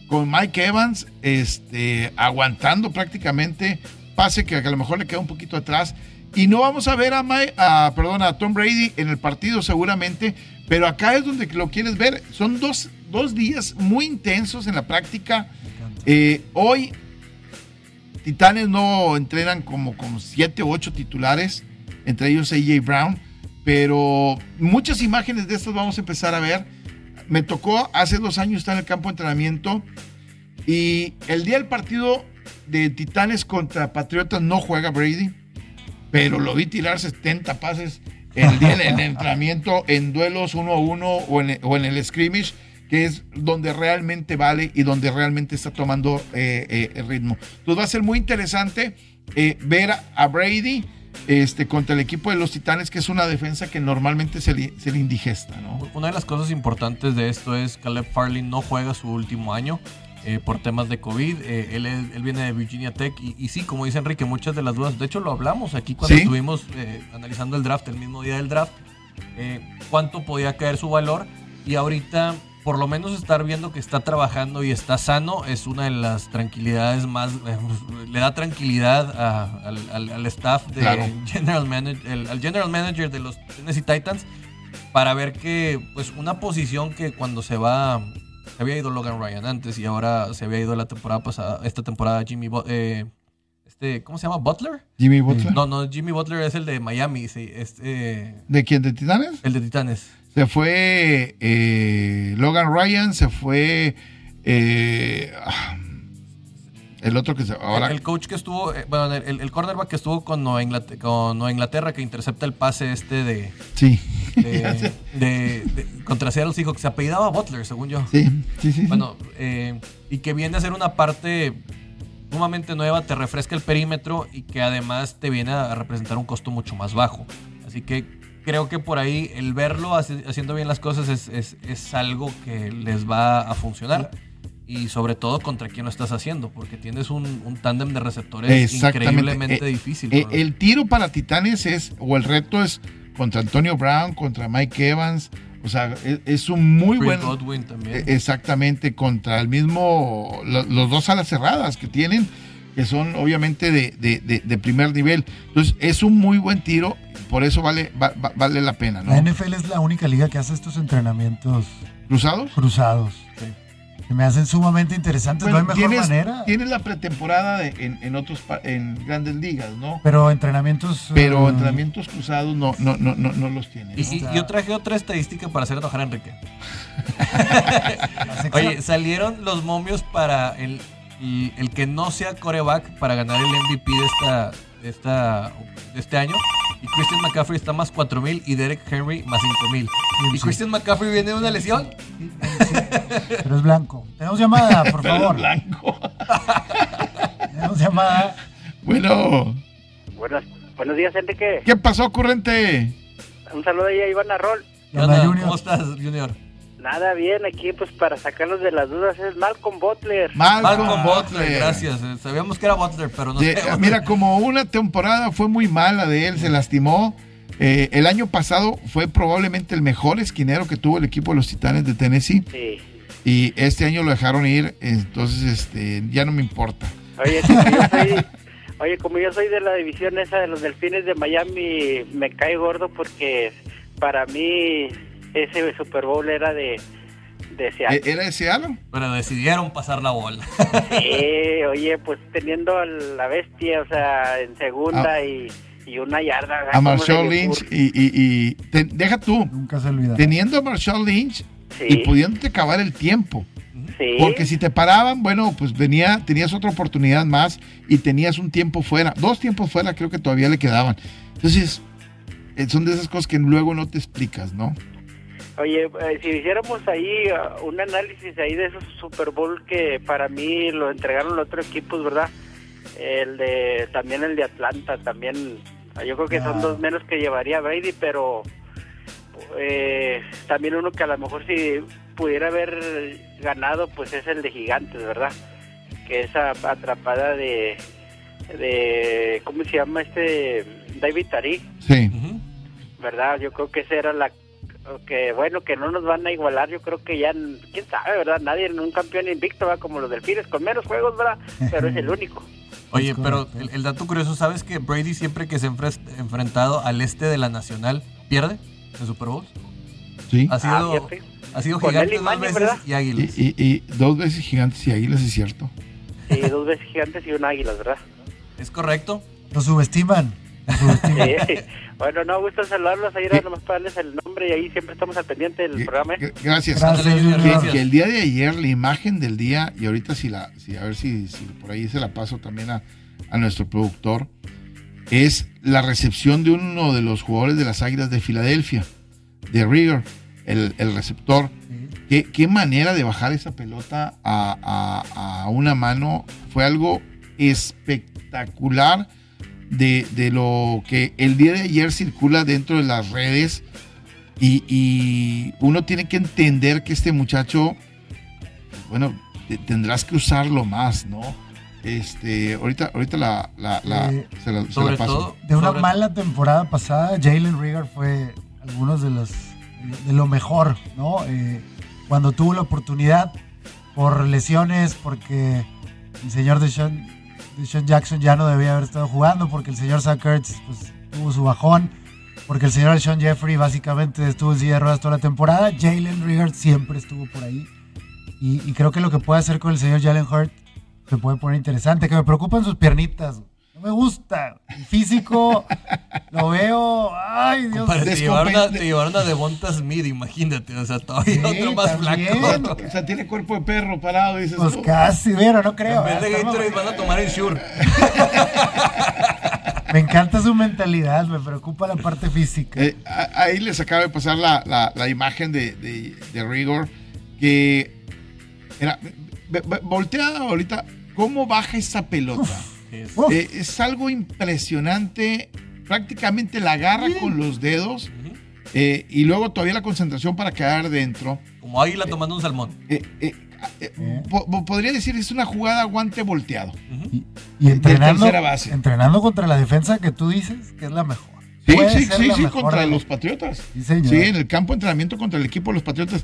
Speaker 3: con Mike Evans, este, aguantando prácticamente, pase que a lo mejor le queda un poquito atrás. Y no vamos a ver a, Mike, a, perdón, a Tom Brady en el partido seguramente, pero acá es donde lo quieres ver. Son dos, dos días muy intensos en la práctica eh, hoy, Titanes no entrenan como con siete o ocho titulares, entre ellos AJ Brown, pero muchas imágenes de estas vamos a empezar a ver. Me tocó hace dos años estar en el campo de entrenamiento y el día del partido de Titanes contra Patriotas no juega Brady, pero lo vi tirar 70 pases el día del entrenamiento en duelos uno a uno o en, o en el scrimmage, que es donde realmente vale y donde realmente está tomando eh, eh, el ritmo. Entonces va a ser muy interesante eh, ver a Brady este, contra el equipo de los Titanes, que es una defensa que normalmente se le, se le indigesta. ¿no?
Speaker 1: Una de las cosas importantes de esto es que Caleb Farley no juega su último año. Eh, por temas de COVID. Eh, él, él viene de Virginia Tech y, y sí, como dice Enrique, muchas de las dudas, de hecho lo hablamos aquí cuando
Speaker 3: Sí.
Speaker 1: estuvimos eh, analizando el draft, el mismo día del draft, cuánto podía caer su valor y ahorita por lo menos estar viendo que está trabajando y está sano es una de las tranquilidades más, eh, le da tranquilidad a- al, al- al staff de
Speaker 3: Claro.
Speaker 1: general manager, el- al general manager de los Tennessee Titans para ver que pues una posición que cuando se va se había ido Logan Ryan antes y ahora se había ido la temporada pasada esta temporada Jimmy eh, este cómo se llama Butler
Speaker 3: Jimmy Butler.
Speaker 1: no no Jimmy Butler es el de Miami sí, este
Speaker 3: ¿De quién? ¿De Titanes?
Speaker 1: el de Titanes
Speaker 3: Se fue eh, Logan Ryan, se fue eh, ah, el otro que se ahora
Speaker 1: el, el coach que estuvo eh, bueno el, el- cornerback que estuvo con Nueva, Inglaterra, con Nueva Inglaterra que intercepta el pase este de,
Speaker 3: sí.
Speaker 1: de, de- de- contra Seattle Seahawks se apellidaba Butler según yo
Speaker 3: sí, sí, sí.
Speaker 1: Bueno, eh, y que viene a ser una parte sumamente nueva, te refresca el perímetro y que además te viene a representar un costo mucho más bajo. Así que creo que por ahí el verlo hace- haciendo bien las cosas es, es- es algo que les va a funcionar. Y sobre todo contra quién lo estás haciendo, porque tienes un, un tándem de receptores increíblemente
Speaker 3: Eh,
Speaker 1: difícil.
Speaker 3: Eh, el tiro para Titanes es, o el reto es contra Antonio Brown, contra Mike Evans. O sea, es, es un muy
Speaker 1: Chris
Speaker 3: buen.
Speaker 1: Godwin también.
Speaker 3: eh, Exactamente, contra el mismo. lo- los dos alas cerradas que tienen, que son obviamente de, de- de- de primer nivel. Entonces, es un muy buen tiro, por eso vale, va- va- vale la pena, ¿no?
Speaker 2: La NFL es la única liga que hace estos entrenamientos
Speaker 3: ¿Cruzados?
Speaker 2: cruzados.
Speaker 1: Sí.
Speaker 2: Que me hacen sumamente interesantes.
Speaker 3: Bueno,
Speaker 2: no hay mejor
Speaker 3: tienes,
Speaker 2: manera.
Speaker 3: tienes la pretemporada de- en, en otros en grandes ligas, ¿no?
Speaker 2: Pero entrenamientos.
Speaker 3: Pero
Speaker 2: eh,
Speaker 3: entrenamientos cruzados no, no, no, no, no los tiene.
Speaker 1: Y,
Speaker 3: ¿no?
Speaker 1: y- yo traje otra estadística para hacer enojar a Enrique. Oye, salieron los momios para el, el, el que no sea coreback para ganar el MVP de esta, de esta de este año. Y Christian McCaffrey está más 4000 y Derek Henry más 5000. Y
Speaker 2: Sí.
Speaker 1: Christian McCaffrey viene de una lesión.
Speaker 2: Pero es blanco. Tenemos llamada, por
Speaker 3: Pero
Speaker 2: favor.
Speaker 3: blanco.
Speaker 2: Tenemos llamada.
Speaker 3: Bueno,
Speaker 4: Buenos, buenos días, Enrique.
Speaker 3: ¿qué pasó, corriente?
Speaker 4: Un saludo ahí a Iván Arrol.
Speaker 1: ¿Cómo estás, Junior?
Speaker 4: Nada bien, aquí pues para sacarnos de las dudas es Malcolm Butler.
Speaker 3: Malcolm,
Speaker 1: Malcolm Butler,
Speaker 3: Butler.
Speaker 1: gracias. Eh, Sabíamos que era Butler, pero no
Speaker 3: De-
Speaker 1: sabíamos-
Speaker 3: mira, como una temporada fue muy mala de él, se lastimó. Eh, el año pasado fue probablemente el mejor esquinero que tuvo el equipo de los Titanes de Tennessee.
Speaker 4: Sí.
Speaker 3: Y este año lo dejaron ir, entonces este, ya no me importa.
Speaker 4: Oye, como yo soy, oye, como yo soy de la división esa de los Delfines de Miami, me cae gordo porque para mí ese Super Bowl era de, de Seattle.
Speaker 3: Eh, ¿Era ese Seattle?
Speaker 1: Pero decidieron pasar la bola.
Speaker 4: Sí, oye, pues teniendo a la bestia, o sea, en segunda
Speaker 3: Ah.
Speaker 4: y, y una yarda.
Speaker 3: A
Speaker 4: ¿cómo se
Speaker 3: Marshall Lynch y, y- y- te- deja tú,
Speaker 2: Nunca se olvida.
Speaker 3: teniendo a Marshall Lynch
Speaker 4: Sí,
Speaker 3: y pudiéndote acabar el tiempo.
Speaker 4: sí.
Speaker 3: Porque si te paraban, bueno, pues venía, tenías otra oportunidad más y tenías un tiempo fuera. Dos tiempos fuera creo que todavía le quedaban. Entonces, eh, son de esas cosas que luego no te explicas, ¿no?
Speaker 4: Oye, eh, si hiciéramos ahí uh, un análisis ahí de esos Super Bowl que para mí lo entregaron los otros equipos, ¿verdad? El de también el de Atlanta, también yo creo que son
Speaker 2: Ah.
Speaker 4: dos menos que llevaría Brady, pero eh, también uno que a lo mejor si pudiera haber ganado, pues es el de Gigantes, ¿verdad? Que esa atrapada de de ¿cómo se llama este David Tariq?
Speaker 3: Sí.
Speaker 4: ¿verdad? Yo creo que esa era la que bueno que no nos van a igualar, yo creo que ya quién sabe, ¿verdad? Nadie en un campeón invicto va como los delfines con menos juegos, ¿verdad? Pero es el único.
Speaker 1: Oye, pero el, el dato curioso, ¿sabes que Brady siempre que se ha enfrentado al este de la Nacional pierde en Super Bowl?
Speaker 3: Sí.
Speaker 1: Ha
Speaker 4: Ah,
Speaker 1: sido,
Speaker 4: fíjate.
Speaker 1: ha sido gigantes
Speaker 4: y
Speaker 1: dos veces
Speaker 4: ¿verdad?
Speaker 1: y
Speaker 3: Y,
Speaker 1: águilas.
Speaker 3: y- y dos veces gigantes y águilas, es cierto.
Speaker 4: Sí, dos veces gigantes y un águilas, ¿verdad?
Speaker 1: ¿Es correcto?
Speaker 2: Lo subestiman.
Speaker 4: Sí. Bueno, no, gusto saludarlos. Ahí era nomás para darles el nombre y ahí siempre estamos al pendiente del programa. ¿eh?
Speaker 3: Gracias.
Speaker 2: Gracias,
Speaker 3: Que, que el día de ayer, la imagen del día, y ahorita si la, si, a ver si, si por ahí se la paso también a, a nuestro productor, es la recepción de uno de los jugadores de las Águilas de Filadelfia, de Rigger, el, el receptor. ¿Qué, qué manera de bajar esa pelota a, a- a una mano. Fue algo espectacular de, de lo que el día de ayer circula dentro de las redes. Y, y uno tiene que entender que este muchacho, bueno, te- tendrás que usarlo más, ¿no? Este, ahorita, ahorita la, la, la-
Speaker 2: Eh,
Speaker 3: se la, se la
Speaker 1: Sobre
Speaker 3: paso.
Speaker 1: todo.
Speaker 2: De una
Speaker 1: sobre-
Speaker 2: mala temporada pasada, Jalen Rigger fue algunos de los de lo mejor, ¿no? Eh, cuando tuvo la oportunidad por lesiones, porque el señor Deshaun, Deshaun Jackson ya no debía haber estado jugando, porque el señor Zach pues, tuvo su bajón, porque el señor Sean Jeffrey básicamente estuvo en silla de ruedas toda la temporada. Jalen Rigger siempre estuvo por ahí. Y, y creo que lo que puede hacer con el señor Jalen Hurt se puede poner interesante. Que me preocupan sus piernitas. No me gusta. El físico lo veo. Ay, Dios
Speaker 1: Compadre, te, llevaron a, te llevaron a Devonta Smith, imagínate. O sea, todavía
Speaker 2: Sí,
Speaker 1: otro más
Speaker 2: también.
Speaker 1: flaco.
Speaker 3: O sea, tiene cuerpo de perro parado, dices.
Speaker 2: Pues
Speaker 3: "Oh".
Speaker 2: casi, pero no creo.
Speaker 1: En vez de Gatorade van a tomar Ensure.
Speaker 2: Me encanta su mentalidad, me preocupa la parte física.
Speaker 3: Eh, ahí les acaba de pasar la, la- la imagen de, de, de Rigor, que era, voltea ahorita, ¿cómo baja esa pelota?
Speaker 2: Uf.
Speaker 3: Eh, es algo impresionante, prácticamente la agarra con los dedos eh, y luego todavía la concentración para quedar dentro.
Speaker 1: Como águila tomando un salmón.
Speaker 3: Eh, eh, eh, po- po- podría decir es una jugada guante volteado.
Speaker 2: Y, y entrenando,
Speaker 3: tercera base.
Speaker 2: entrenando contra la defensa que tú dices que es la mejor.
Speaker 3: Sí, sí, sí,
Speaker 2: la
Speaker 3: sí,
Speaker 2: mejor
Speaker 3: contra
Speaker 2: de
Speaker 3: los Patriotas.
Speaker 2: Sí, señor.
Speaker 3: Sí, en el campo de entrenamiento contra el equipo de los Patriotas.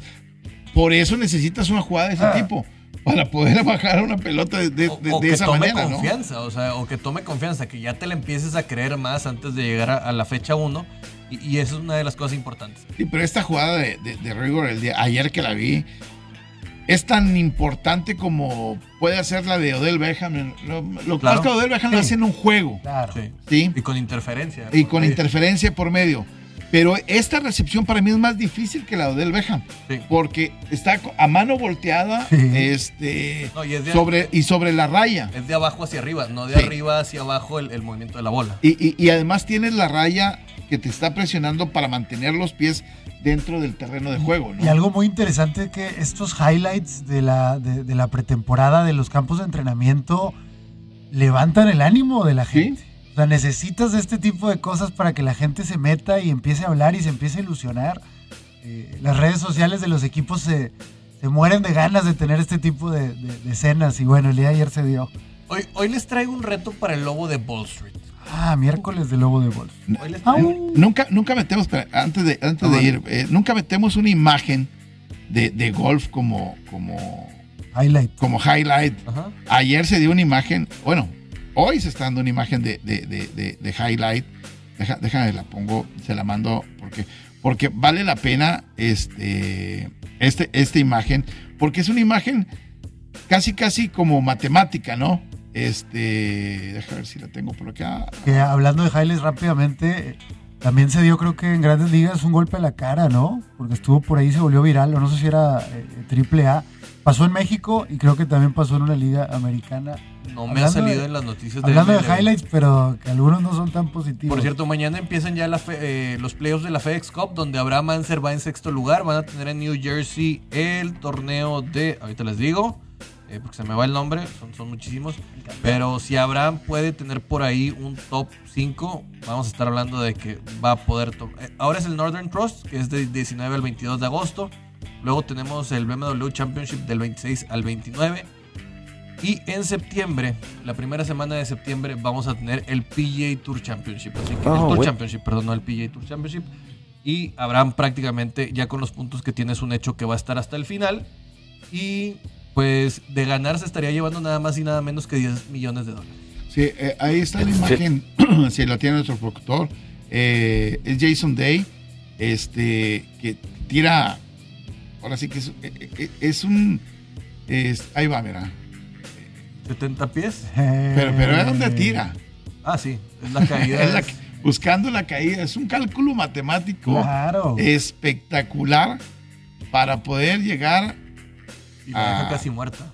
Speaker 3: Por eso necesitas una jugada de ese
Speaker 2: Ah.
Speaker 3: tipo. Para poder bajar una pelota de, de-
Speaker 1: O,
Speaker 3: de-
Speaker 1: o
Speaker 3: de
Speaker 1: que
Speaker 3: esa
Speaker 1: tome
Speaker 3: manera, ¿no?
Speaker 1: confianza, o sea, o que tome confianza, que ya te la empieces a creer más antes de llegar a, a la fecha 1. Y, y eso es una de las cosas importantes.
Speaker 3: Sí, pero esta jugada de, de, de Rigor el día, ayer que la vi, es tan importante como puede hacer la de Odell Beckham. Lo, lo que
Speaker 1: Claro.
Speaker 3: pasa es que Odell Beckham lo
Speaker 2: Sí.
Speaker 3: hace en un juego,
Speaker 2: Claro.
Speaker 1: Sí.
Speaker 3: ¿sí?
Speaker 1: Y con interferencia.
Speaker 3: Y con
Speaker 1: Sí.
Speaker 3: interferencia por medio. Pero esta recepción para mí es más difícil que la de Odell Beckham.
Speaker 1: Sí.
Speaker 3: Porque está a mano volteada
Speaker 2: Sí.
Speaker 3: este,
Speaker 1: No, y es de-
Speaker 3: sobre, y sobre la raya.
Speaker 1: Es de abajo hacia arriba, no de
Speaker 3: Sí.
Speaker 1: arriba hacia abajo el, el movimiento de la bola.
Speaker 3: Y, y- y además tienes la raya que te está presionando para mantener los pies dentro del terreno de juego. ¿no?
Speaker 2: Y algo muy interesante es que estos highlights de la, de, de la pretemporada de los campos de entrenamiento levantan el ánimo de la
Speaker 3: Sí.
Speaker 2: gente. O sea, necesitas de este tipo de cosas para que la gente se meta y empiece a hablar y se empiece a ilusionar. Eh, las redes sociales de los equipos se, se mueren de ganas de tener este tipo de, de- de escenas y bueno, el día de ayer se dio.
Speaker 1: Hoy, hoy les traigo un reto para el lobo de Wall Street.
Speaker 2: Ah, miércoles de Lobo de Wolf.
Speaker 1: Hoy les
Speaker 2: Au.
Speaker 1: traigo-
Speaker 3: Nunca, nunca metemos, antes de, antes
Speaker 2: Ah,
Speaker 3: de
Speaker 2: vale.
Speaker 3: ir, eh, nunca metemos una imagen de, de golf como, como,
Speaker 2: Highlight.
Speaker 3: como highlight.
Speaker 1: Ajá.
Speaker 3: Ayer se dio una imagen, bueno, hoy se está dando una imagen de, de- de- de- highlight. Deja- déjame, la pongo, se la mando porque, porque vale la pena este, este, esta imagen, porque es una imagen casi, casi como matemática, ¿no? Este, déjame ver si la tengo por acá.
Speaker 2: Que hablando de highlights rápidamente, también se dio creo que en grandes ligas un golpe a la cara, ¿no? Porque estuvo por ahí, se volvió viral, o no sé si era eh, triple A. Pasó en México y creo que también pasó en una liga americana.
Speaker 1: No me ha salido
Speaker 2: de-
Speaker 1: en las noticias
Speaker 2: Hablando de highlights, pero que algunos no son tan positivos.
Speaker 1: Por cierto, mañana empiezan ya la fe- eh, los playoffs de la FedEx Cup, donde Abraham Anser va en sexto lugar. Van a tener en New Jersey el torneo de. Ahorita les digo, eh, porque se me va el nombre, son, son muchísimos. Pero si Abraham puede tener por ahí un top 5, vamos a estar hablando de que va a poder. eh, ahora es el Northern Trust, que es del 19 al 22 de agosto. Luego tenemos el BMW Championship del 26 al 29. Y en septiembre, la primera semana de septiembre, vamos a tener el PGA Tour Championship. Así que el Tour Championship, perdón, no el PGA Tour Championship. Y Abraham prácticamente, ya con los puntos que tiene, es un hecho que va a estar hasta el final. Y pues de ganar se estaría llevando nada más y nada menos que 10 millones de dólares.
Speaker 3: Sí, eh, ahí está la imagen, si la tiene nuestro productor, eh, es Jason Day, este, que tira, ahora sí que es, eh, es un, es- ahí va, mira,
Speaker 1: 70 pies.
Speaker 3: Pero, pero ¿es donde tira?
Speaker 1: Ah, sí, es la caída.
Speaker 3: Es la,
Speaker 1: es-
Speaker 3: buscando la caída. Es un cálculo matemático
Speaker 2: Claro.
Speaker 3: espectacular para poder llegar.
Speaker 1: Y la deja
Speaker 3: Ah.
Speaker 1: casi muerta.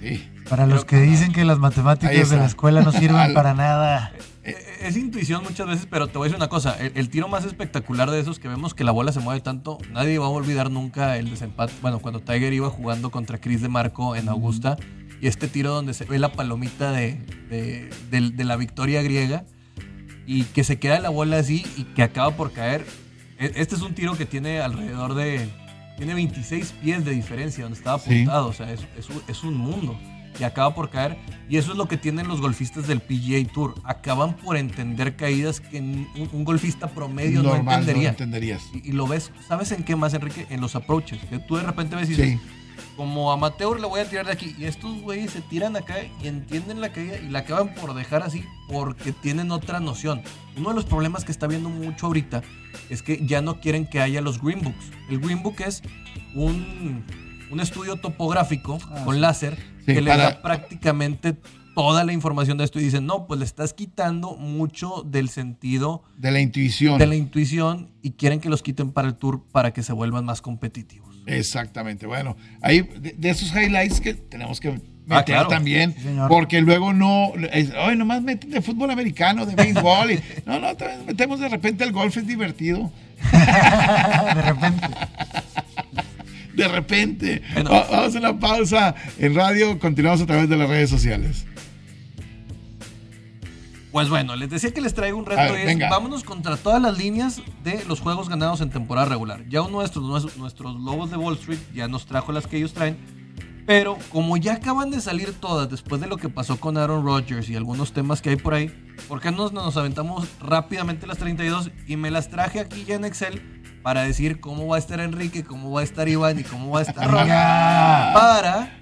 Speaker 3: Sí,
Speaker 2: Para los que dicen que las matemáticas de la escuela no sirven para nada.
Speaker 1: Eh, Es intuición muchas veces, pero te voy a decir una cosa. El, el tiro más espectacular de esos que vemos que la bola se mueve tanto, nadie va a olvidar nunca el desempate. Bueno, cuando Tiger iba jugando contra Chris de Marco en Augusta y este tiro donde se ve la palomita de, de- del- de la victoria griega y que se queda la bola así y que acaba por caer. E- Este es un tiro que tiene alrededor de... Tiene 26 pies de diferencia donde estaba
Speaker 3: Sí.
Speaker 1: apuntado. O sea, es, es un- es un mundo. Y acaba por caer. Y eso es lo que tienen los golfistas del PGA Tour. Acaban por entender caídas que un, un golfista promedio no
Speaker 3: normal, no
Speaker 1: entendería.
Speaker 3: entenderías.
Speaker 1: y, y lo ves, ¿sabes en qué más, Enrique? En los approaches. Que tú de repente ves y dices,
Speaker 3: Sí,
Speaker 1: como amateur le voy a tirar de aquí. Y estos güeyes se tiran acá y entienden la caída y la acaban por dejar así porque tienen otra noción. Uno de los problemas que está viendo mucho ahorita es que ya no quieren que haya los green books. El green book es un, un estudio topográfico
Speaker 2: Ah,
Speaker 1: con
Speaker 2: sí.
Speaker 1: láser
Speaker 3: Sí,
Speaker 1: que le da prácticamente toda la información de esto y dicen, no, pues le estás quitando mucho del sentido
Speaker 3: de la intuición.
Speaker 1: de la intuición y quieren que los quiten para el tour para que se vuelvan más competitivos.
Speaker 3: Exactamente. Bueno, ahí de, de esos highlights que tenemos que meter
Speaker 1: Ah, claro.
Speaker 3: también,
Speaker 2: Sí,
Speaker 3: porque luego no, "Ay, nomás meten de fútbol americano, de béisbol, y, no, no, también metemos de repente el golf es divertido,
Speaker 2: De repente.
Speaker 3: de repente.
Speaker 1: Bueno.
Speaker 3: Vamos a una pausa en radio, continuamos a través de las redes sociales.
Speaker 1: Pues bueno, les decía que les traigo un reto
Speaker 3: ver,
Speaker 1: es,
Speaker 3: venga.
Speaker 1: vámonos contra todas las líneas de los juegos ganados en temporada regular. Ya nuestros, nuestros, nuestros lobos de Wall Street ya nos trajo las que ellos traen, pero como ya acaban de salir todas después de lo que pasó con Aaron Rodgers y algunos temas que hay por ahí, ¿por qué no nos aventamos rápidamente las 32 y me las traje aquí ya en Excel para decir cómo va a estar Enrique, cómo va a estar Iván y cómo va a estar?
Speaker 2: Ya.
Speaker 1: para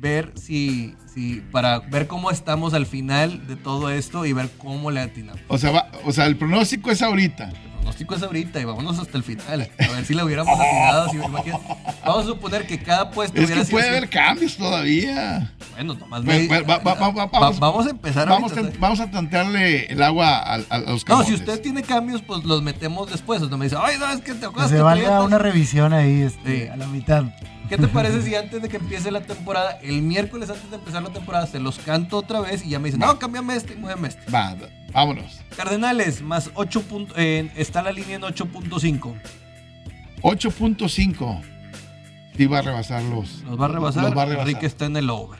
Speaker 1: ver si, si, para ver cómo estamos al final de todo esto y ver cómo le atinamos.
Speaker 3: O sea, va- o sea, el pronóstico es ahorita.
Speaker 1: El pronóstico es ahorita y vámonos hasta el final. A ver si le hubiéramos atinado. Si, vamos a suponer que cada puesto
Speaker 3: Es
Speaker 1: hubiera
Speaker 3: que
Speaker 1: sido
Speaker 3: puede
Speaker 1: así.
Speaker 3: haber cambios todavía.
Speaker 1: Bueno, nomás
Speaker 3: Bueno,
Speaker 1: me-
Speaker 3: bueno, va- va- va-
Speaker 1: va-
Speaker 3: vamos-
Speaker 1: vamos a empezar
Speaker 3: Vamos,
Speaker 1: ahorita.
Speaker 3: a, vamos a tantearle el agua a, a- a los
Speaker 1: No,
Speaker 3: camotes.
Speaker 1: si usted tiene cambios, pues los metemos después. O sea, me dice, ay, no, es que te acuerdas
Speaker 2: se
Speaker 1: que
Speaker 2: una revisión ahí este,
Speaker 1: Sí.
Speaker 2: a la mitad.
Speaker 1: ¿Qué te parece si antes de que empiece la temporada, el miércoles antes de empezar la temporada, se los canto otra vez y ya me dicen, no, cámbiame este, muéveme este?
Speaker 3: Va, vámonos.
Speaker 1: Cardenales, más 8 puntos, está la línea en 8.5.
Speaker 3: 8.5. Sí va a rebasar los.
Speaker 1: Los va a rebasar.
Speaker 3: Los va a rebasar.
Speaker 1: Enrique está en el over.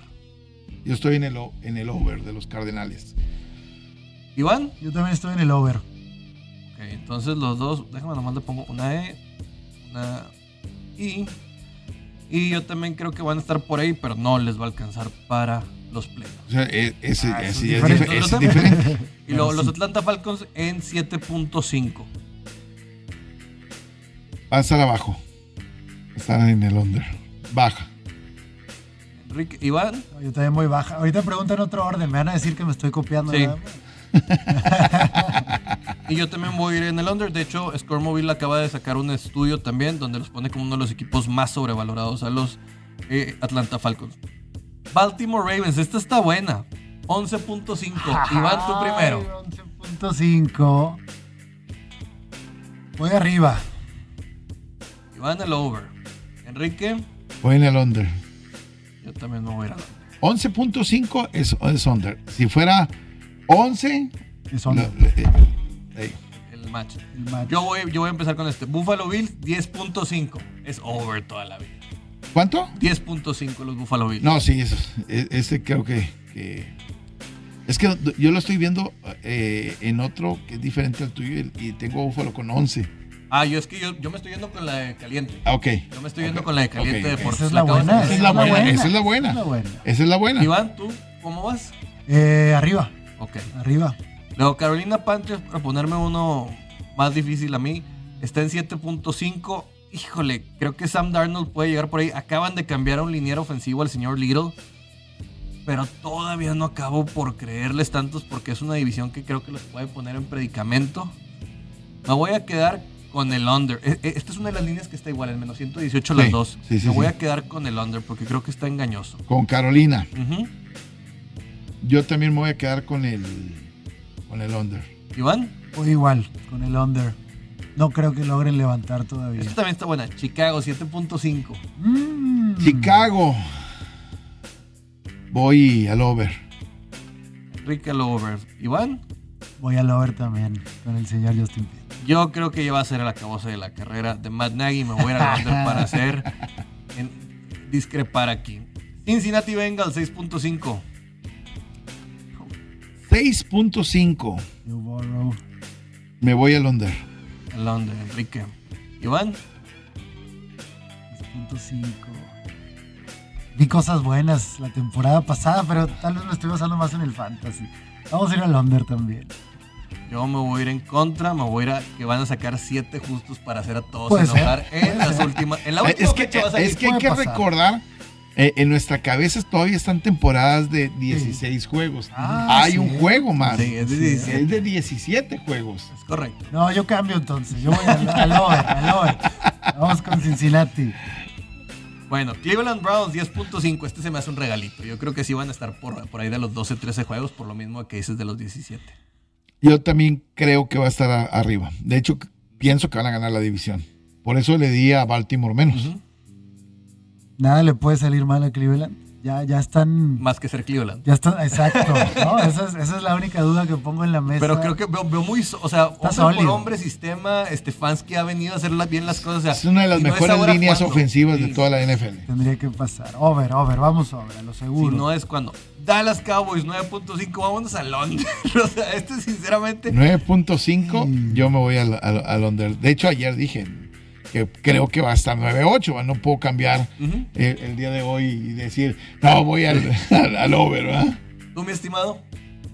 Speaker 3: Yo estoy en el, en el over de los Cardenales.
Speaker 1: Iván.
Speaker 2: Yo también estoy en el over.
Speaker 1: Ok, entonces los dos, déjame nomás le pongo una E, una I. Y yo también creo que van a estar por ahí, pero no les va a alcanzar para los playoffs.
Speaker 3: O sea, e- ese,
Speaker 2: Ah,
Speaker 3: ese
Speaker 2: es
Speaker 3: es,
Speaker 2: diferente.
Speaker 3: es.
Speaker 1: Y luego los. Atlanta Falcons en 7.5.
Speaker 3: Va a estar abajo. Están en el under. Baja.
Speaker 1: Enrique, Iván.
Speaker 2: Yo también muy baja. Ahorita preguntan otro orden. Me van a decir que me estoy copiando.
Speaker 1: Sí. Y yo también voy a ir en el under. De hecho, Score Mobile acaba de sacar un estudio también donde los pone como uno de los equipos más sobrevalorados a los eh, Atlanta Falcons. Baltimore Ravens, esta está buena. 11.5. Iván, tú primero.
Speaker 2: Ay, 11.5. Voy arriba.
Speaker 1: Iván, el over. Enrique,
Speaker 3: Voy en el under.
Speaker 1: yo también me voy a ir al under.
Speaker 3: 11.5 es, es under. Si fuera 11,
Speaker 2: Es
Speaker 3: lo-
Speaker 2: under,
Speaker 3: eh,
Speaker 1: El match.
Speaker 2: el match.
Speaker 1: Yo voy, yo voy a empezar con este. Buffalo Bills, 10.5. Es over toda la vida.
Speaker 3: ¿cuánto?
Speaker 1: 10.5 los Buffalo Bills.
Speaker 3: No, sí, eso, ese creo que, que- Es que yo lo estoy viendo eh, en otro que es diferente al tuyo y, tengo Búfalo con 11.
Speaker 1: Ah, yo es que yo, yo me estoy yendo con la de caliente.
Speaker 3: Ah, ok.
Speaker 1: Yo me estoy yendo con la de caliente
Speaker 3: ok,
Speaker 1: de
Speaker 3: ok.
Speaker 1: Forza.
Speaker 2: Esa es la
Speaker 3: la buena, esa es la buena.
Speaker 2: Esa es la buena.
Speaker 3: Esa es la buena.
Speaker 1: Iván, ¿tú cómo vas?
Speaker 2: Eh, arriba,
Speaker 1: Ok.
Speaker 2: arriba.
Speaker 1: Luego Carolina Panthers, para ponerme uno más difícil a mí, está en 7.5. Híjole, creo que Sam Darnold puede llegar por ahí. Acaban de cambiar a un liniero ofensivo al señor Little. Pero todavía no acabo por creerles tantos porque es una división que creo que los puede poner en predicamento. Me voy a quedar con el under. E- e- Esta es una de las líneas que está igual, en menos 118 las
Speaker 3: Sí,
Speaker 1: dos.
Speaker 3: sí, sí,
Speaker 1: Me voy a quedar con el under porque creo que está engañoso.
Speaker 3: Con Carolina. Yo también me voy a quedar con el, con el under.
Speaker 1: Iván.
Speaker 2: O igual, con el under. No creo que logren levantar todavía.
Speaker 1: Esta también está buena. Chicago 7.5.
Speaker 2: Mm.
Speaker 3: Chicago. Voy al over.
Speaker 1: Enrique al over. Iván.
Speaker 2: Voy al over también, con el señor Justin Fields.
Speaker 1: Yo creo que ya va a ser el acabose de la carrera de Matt Nagy. Me voy a ir al under para hacer en- discrepar aquí. Cincinnati Bengals 6.5.
Speaker 3: 6.5.
Speaker 2: Joe Burrow.
Speaker 3: Me voy al under.
Speaker 1: El under, Enrique. Iván.
Speaker 2: 6.5. Vi cosas buenas la temporada pasada, pero tal vez me estoy basando más en el fantasy. Vamos a ir al under también.
Speaker 1: Yo me voy a ir en contra, me voy a ir a que van a sacar siete justos para hacer a todos enojar en las últimas. En la última
Speaker 3: Es que,
Speaker 1: fecha va a salir.
Speaker 3: es que hay que
Speaker 2: pasar.
Speaker 3: recordar, eh, en nuestra cabeza todavía están temporadas de 16 juegos.
Speaker 2: Ah,
Speaker 3: Hay
Speaker 2: sí.
Speaker 3: un juego más.
Speaker 1: Sí, es de
Speaker 2: Sí,
Speaker 1: 17.
Speaker 3: Es de 17 juegos.
Speaker 1: Es correcto.
Speaker 2: No, yo cambio entonces. Yo voy al, al over, al over. Vamos con Cincinnati.
Speaker 1: Bueno, Cleveland Browns 10.5. Este se me hace un regalito. Yo creo que sí van a estar por, por ahí de los 12, 13 juegos, por lo mismo que dices de los 17.
Speaker 3: Yo también creo que va a estar a- arriba. De hecho, pienso que van a ganar la división. Por eso le di a Baltimore menos.
Speaker 2: Nada le puede salir mal a Cleveland. Ya, ya están.
Speaker 1: Más que ser Cleveland.
Speaker 2: Ya están, exacto. ¿no? Esa, es, esa es la única duda que pongo en la mesa.
Speaker 1: Pero creo que veo, veo muy. O sea, hombre por hombre, sistema. Stefanski ha venido a hacer bien las cosas. o sea,
Speaker 3: Es una de las
Speaker 1: si
Speaker 3: mejores líneas ofensivas de toda la NFL.
Speaker 2: tendría que pasar. Over, over, vamos over, a lo
Speaker 1: Si
Speaker 2: seguro.
Speaker 1: no es cuando. Dallas Cowboys 9.5. Vámonos a Londres. o sea, este sinceramente.
Speaker 3: 9.5,
Speaker 2: Mm.
Speaker 3: yo me voy al, al- al under. De hecho, ayer dije que creo que va a estar 9.8. No puedo cambiar
Speaker 1: Ujú.
Speaker 3: el, el día de hoy y decir, no, voy al, al, al over, ¿verdad?
Speaker 1: ¿Tú, mi estimado?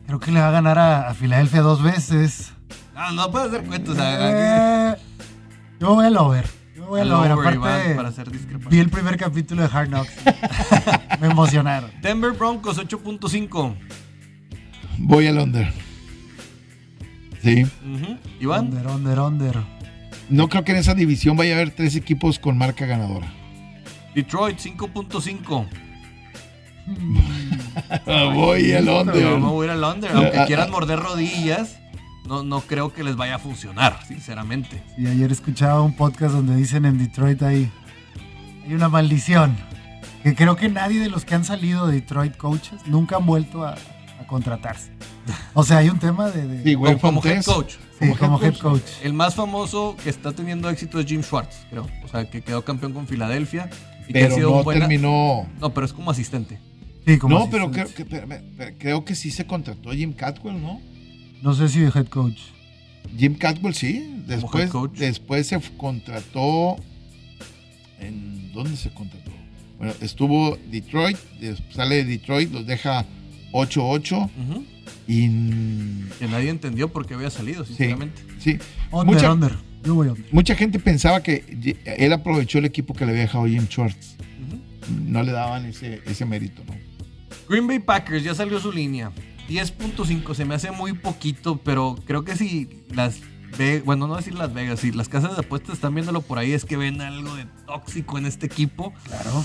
Speaker 2: Creo que le va a ganar a, a Filadelfia dos veces.
Speaker 1: No, no puedes hacer cuentos. o sea,
Speaker 2: Eh, yo voy al over. Yo voy al,
Speaker 1: al
Speaker 2: over.
Speaker 1: over,
Speaker 2: Aparte,
Speaker 1: Iván, para hacer discrepante.
Speaker 2: vi el primer capítulo de Hard Knocks. Me emocionaron.
Speaker 1: Denver Broncos 8.5.
Speaker 3: Voy al under. Sí.
Speaker 1: Iván.
Speaker 2: Under, under, under.
Speaker 3: No creo que en esa división vaya a haber tres equipos con marca ganadora.
Speaker 1: Detroit 5.5.
Speaker 3: Ah, voy al
Speaker 1: me voy a ir al under. Aunque
Speaker 3: Ah,
Speaker 1: quieran
Speaker 3: ah.
Speaker 1: morder rodillas, no, no creo que les vaya a funcionar, sinceramente.
Speaker 2: Y ayer escuchaba un podcast donde dicen en Detroit hay, hay una maldición. Que creo que nadie de los que han salido de Detroit coaches nunca han vuelto a, a contratarse. O sea, hay un tema de... de-
Speaker 3: Sí, güey,
Speaker 1: como, como head
Speaker 3: Fontes.
Speaker 1: Coach.
Speaker 2: sí, como head coach.
Speaker 1: El más famoso que está teniendo éxito es Jim Schwartz, creo. O sea, que quedó campeón con Filadelfia. Y que ha
Speaker 3: Pero
Speaker 1: sido
Speaker 3: no
Speaker 1: buena-
Speaker 3: terminó.
Speaker 1: No, pero es como asistente.
Speaker 2: Sí, como
Speaker 3: No, pero creo
Speaker 2: asistente.
Speaker 3: que, pero creo que sí se contrató a Jim Catwell, ¿no?
Speaker 2: No sé si de head coach.
Speaker 3: Jim Catwell sí. Después,
Speaker 1: head coach.
Speaker 3: después se contrató. ¿En dónde se contrató? Bueno, estuvo Detroit, sale de Detroit, los deja 8-8
Speaker 1: Ujú.
Speaker 3: Y.
Speaker 1: Que nadie entendió por qué había salido, sinceramente.
Speaker 3: Sí.
Speaker 2: Under,
Speaker 3: Mucha-
Speaker 2: under. Yo voy under.
Speaker 3: Mucha gente pensaba que él aprovechó el equipo que le había dejado Jim Schwartz. No le daban ese, ese mérito, ¿no?
Speaker 1: Green Bay Packers ya salió su línea. 10.5 se me hace muy poquito, pero creo que si las bueno, no decir Las Vegas, si las casas de apuestas están viéndolo por ahí es que ven algo de tóxico en este equipo.
Speaker 2: Claro.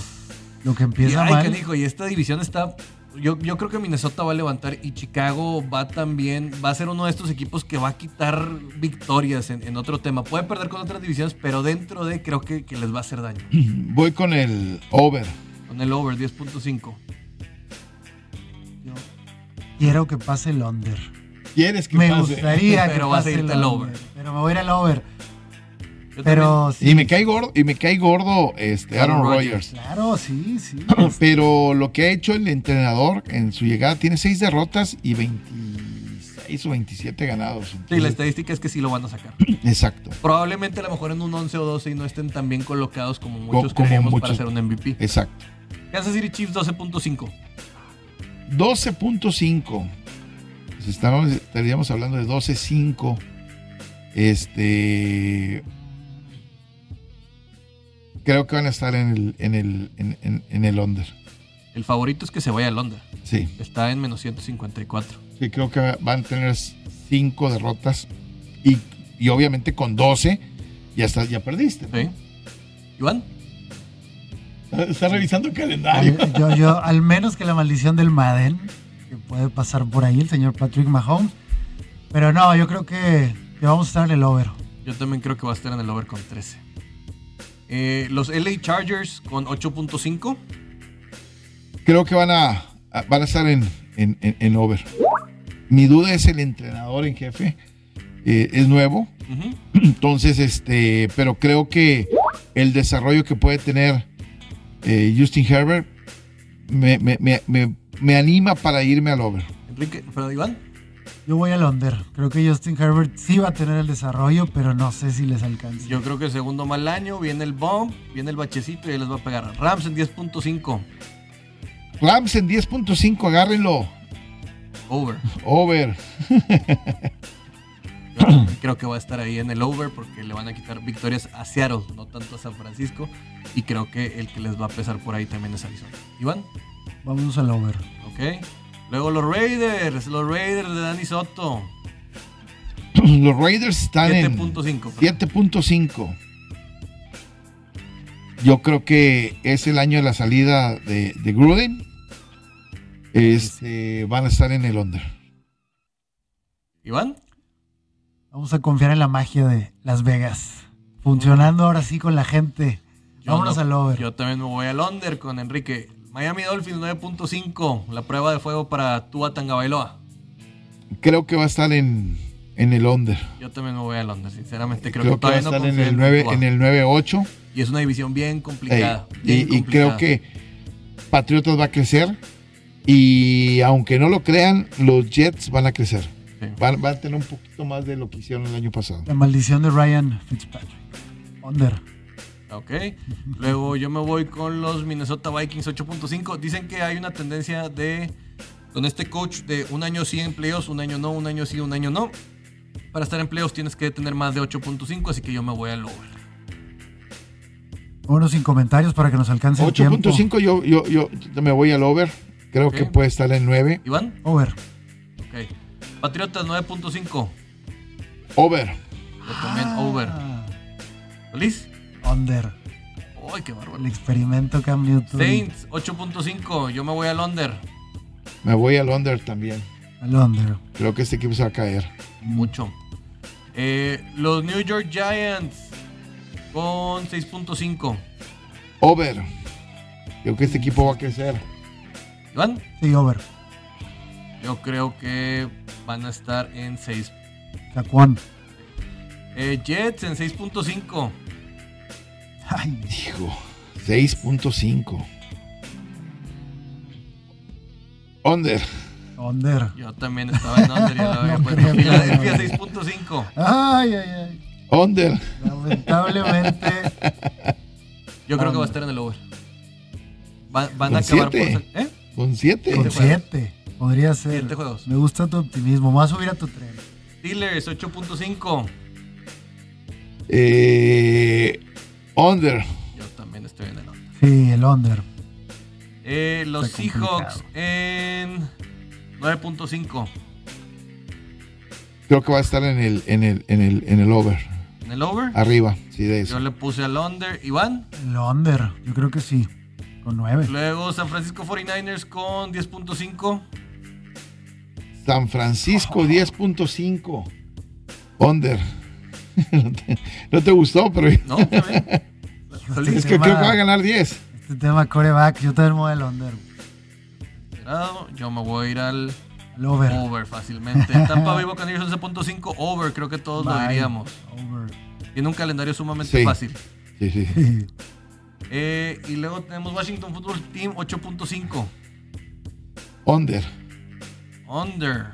Speaker 2: Lo que
Speaker 1: Y,
Speaker 2: empieza
Speaker 1: ay,
Speaker 2: mal.
Speaker 1: canijo, y esta división está. Yo, yo creo que Minnesota va a levantar y Chicago va también. Va a ser uno de estos equipos que va a quitar victorias en, en otro tema. Puede perder con otras divisiones, pero dentro de creo que, que les va a hacer daño.
Speaker 3: Voy con el over.
Speaker 1: Con el over 10.5.
Speaker 2: Yo quiero que pase el under.
Speaker 3: ¿Quieres que
Speaker 2: Me
Speaker 3: pase?
Speaker 2: gustaría que
Speaker 1: Pero vas a
Speaker 2: pase
Speaker 1: irte
Speaker 2: el
Speaker 1: al
Speaker 2: over.
Speaker 1: over.
Speaker 2: Pero me voy a ir al over.
Speaker 1: Yo
Speaker 2: Pero sí.
Speaker 3: Y me cae gordo, y me cae gordo este Aaron Rodgers.
Speaker 2: Claro, sí, sí.
Speaker 3: Pero lo que ha hecho el entrenador en su llegada tiene seis derrotas y 26 o 27 ganados.
Speaker 1: Sí, la estadística es que sí lo van a sacar.
Speaker 3: exacto,
Speaker 1: Probablemente a lo mejor en un 11 o 12 y no estén tan bien colocados como muchos
Speaker 3: como
Speaker 1: creemos para ser un MVP.
Speaker 3: exacto.
Speaker 1: Kansas City Chiefs 12.5.
Speaker 3: 12.5. Pues estábamos- estaríamos hablando de 12.5. Este. Creo que van a estar en el, en el, en, en- en el under.
Speaker 1: El favorito es que se vaya a Londres.
Speaker 3: Sí,
Speaker 1: Está en menos 154.
Speaker 3: sí, creo que van a tener cinco derrotas. Y, y obviamente con 12 ya, estás, ya perdiste. ¿no?
Speaker 1: ¿Sí? Iván,
Speaker 3: Está revisando el calendario.
Speaker 2: Yo, yo, al menos que la maldición del Madden, que puede pasar por ahí, el señor Patrick Mahomes. Pero no, yo creo que, que vamos a estar en el over.
Speaker 1: Yo también creo que va a estar en el over con 13. Eh, los LA Chargers con 8.5.
Speaker 3: Creo que van a, a- van a estar en, en- en- en over. Mi duda es el entrenador en jefe. Eh, es nuevo. Entonces, este, pero creo que el desarrollo que puede tener eh, Justin Herbert me, me- me- me- me anima para irme al over.
Speaker 1: Enrique, perdón, Iván.
Speaker 2: Yo voy al under. Creo que Justin Herbert sí va a tener el desarrollo, pero no sé si les alcanza.
Speaker 1: Yo creo que segundo mal año, viene el bomb, viene el bachecito y ahí les va a pegar. Rams en 10.5.
Speaker 3: Rams en 10.5, agárrenlo.
Speaker 1: Over.
Speaker 3: Over.
Speaker 1: Yo creo que va a estar ahí en el over porque le van a quitar victorias a Seattle, no tanto a San Francisco. Y creo que el que les va a pesar por ahí también es Arizona. Iván,
Speaker 2: Vámonos al over.
Speaker 1: ok. Luego los Raiders, los Raiders de Danny Soto.
Speaker 3: Los Raiders están en
Speaker 1: 7.5.
Speaker 3: 7.5. Yo creo que es el año de la salida de, de Gruden. Este, van a estar en el under.
Speaker 1: Iván,
Speaker 2: Vamos a confiar en la magia de Las Vegas. Funcionando ahora sí con la gente.
Speaker 1: Yo
Speaker 2: Vámonos
Speaker 1: no-
Speaker 2: al over.
Speaker 1: Yo también me voy al under con Enrique. Miami Dolphins 9.5. La prueba de fuego para Tua Tangabailoa.
Speaker 3: Creo que va a estar en, en el under.
Speaker 1: Yo también me voy al under, sinceramente. Creo,
Speaker 3: Creo,
Speaker 1: que
Speaker 3: que va a
Speaker 1: todavía no
Speaker 3: estar en el 9,
Speaker 1: Tua.
Speaker 3: en el 9-8.
Speaker 1: Y es una división bien complicada.
Speaker 3: Ey,
Speaker 1: bien
Speaker 3: y, creo que Patriotas va a crecer. Y aunque no lo crean, los Jets van a crecer.
Speaker 1: Sí.
Speaker 3: Van, van a tener un poquito más de lo que hicieron el año pasado.
Speaker 2: La maldición de Ryan Fitzpatrick. Under.
Speaker 1: Ok. Luego yo me voy con los Minnesota Vikings 8.5. Dicen que hay una tendencia de. Con este coach de un año sí en playoffs, un año no, un año sí, un año no. Para estar en playoffs tienes que tener más de 8.5, así que yo me voy al over.
Speaker 2: Vámonos sin comentarios para que nos alcance el tiempo.
Speaker 3: 8.5 yo, yo, yo me voy al over. Creo
Speaker 1: Ok.
Speaker 3: que puede estar en 9.
Speaker 1: Iván,
Speaker 2: Over.
Speaker 1: ok. Patriotas 9.5.
Speaker 3: Over.
Speaker 1: Yo también over.
Speaker 2: Ah,
Speaker 1: ¿Feliz?
Speaker 2: Under.
Speaker 1: ¡Ay, qué bárbaro!
Speaker 2: El experimento Cam Newton.
Speaker 1: Saints 8.5. Yo me voy al under.
Speaker 3: Me voy al under también.
Speaker 2: Al under.
Speaker 3: Creo que este equipo se va a caer.
Speaker 1: Mucho. Eh, los New York Giants con 6.5.
Speaker 3: Over. Creo que este equipo va a crecer.
Speaker 1: Iván,
Speaker 2: Sí, over.
Speaker 1: yo creo que van a estar en 6.
Speaker 2: Cacuán.
Speaker 1: Eh, Jets en 6.5.
Speaker 2: Ay,
Speaker 3: Hijo. 6.5. Under.
Speaker 2: under.
Speaker 1: Yo también estaba en under y lo había puesto. Filadelfia 6.5.
Speaker 2: Ay, ay, ay.
Speaker 3: Under.
Speaker 2: Lamentablemente.
Speaker 1: Yo creo que va a
Speaker 2: Under.
Speaker 1: estar en el over. Va- van a
Speaker 3: Con
Speaker 1: acabar
Speaker 3: siete.
Speaker 1: por. ¿Eh?
Speaker 3: Con 7.
Speaker 2: Con
Speaker 1: Siete juegos.
Speaker 2: siete. Podría ser.
Speaker 1: Siete juegos.
Speaker 2: Me gusta tu optimismo. A subir a tu tren.
Speaker 1: Steelers 8.5.
Speaker 3: Eh, under.
Speaker 1: Yo también estoy en el under.
Speaker 2: Sí, el under.
Speaker 1: Eh, los
Speaker 2: Está complicado.
Speaker 1: Seahawks en 9.5.
Speaker 3: Creo que va a estar en el, en el, en el, en el over.
Speaker 1: En el over.
Speaker 3: Arriba. Sí, de
Speaker 1: Yo
Speaker 3: eso.
Speaker 1: le puse al under. Iván.
Speaker 2: El under. Yo creo que sí. Con nueve.
Speaker 1: Luego San Francisco 49ers con 10.5.
Speaker 3: San Francisco 10.5. Under. No, te, gustó, pero
Speaker 1: No,
Speaker 3: es que creo que va a ganar 10.
Speaker 2: Este tema coreback. Yo también me voy al under.
Speaker 1: Yo me voy a ir al
Speaker 2: over.
Speaker 1: over fácilmente. Tampa Bay Buccaneers 11.5 over. Creo que todos lo diríamos.
Speaker 2: Over.
Speaker 1: Tiene un calendario sumamente
Speaker 3: Sí.
Speaker 1: fácil.
Speaker 3: Sí, sí.
Speaker 1: Eh, y luego tenemos Washington Football Team 8.5.
Speaker 3: Under.
Speaker 1: Under.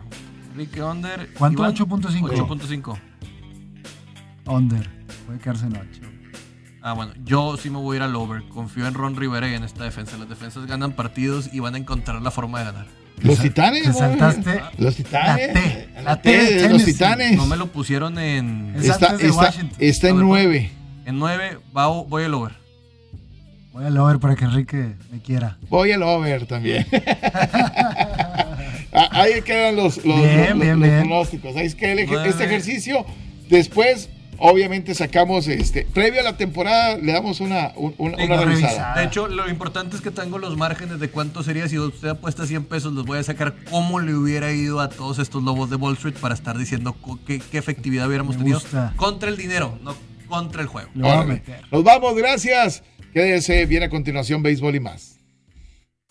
Speaker 1: Enrique Under.
Speaker 2: ¿Cuánto?
Speaker 1: Iván,
Speaker 2: 8.5.
Speaker 1: 8.5.
Speaker 2: Under. Puede quedarse en 8.
Speaker 1: Ah, bueno, yo sí me voy a ir al over. Confío en Ron Rivera y en esta defensa. Las defensas ganan partidos y van a encontrar la forma de ganar.
Speaker 3: Los titanes.
Speaker 2: Te saltaste.
Speaker 3: Los titanes.
Speaker 2: La T,
Speaker 3: La
Speaker 2: la
Speaker 3: T
Speaker 2: T de
Speaker 3: de los titanes.
Speaker 1: No me lo pusieron en,
Speaker 2: Es
Speaker 3: Está,
Speaker 2: antes de
Speaker 3: está,
Speaker 2: Washington.
Speaker 3: está en
Speaker 1: ver,
Speaker 3: 9.
Speaker 1: en 9. Va, voy al over.
Speaker 2: Voy al over para que Enrique me quiera.
Speaker 3: Voy al over también. Ah, Ahí quedan los, los,
Speaker 2: Bien,
Speaker 3: los-
Speaker 2: bien,
Speaker 3: los
Speaker 2: bien.
Speaker 3: pronósticos. Ahí es que el este ejercicio, después obviamente sacamos, este, previo a la temporada, le damos una, un- una, revisada.
Speaker 2: revisada.
Speaker 1: De hecho, lo importante es que tengo los márgenes de cuánto sería. Si usted apuesta 100 pesos, los voy a sacar cómo le hubiera ido a todos estos lobos de Wall Street para estar diciendo qué, qué efectividad hubiéramos
Speaker 2: Me
Speaker 1: tenido
Speaker 2: gusta.
Speaker 1: contra el dinero, no contra el juego.
Speaker 3: Nos vamos, gracias. Quédese bien a continuación, béisbol y más.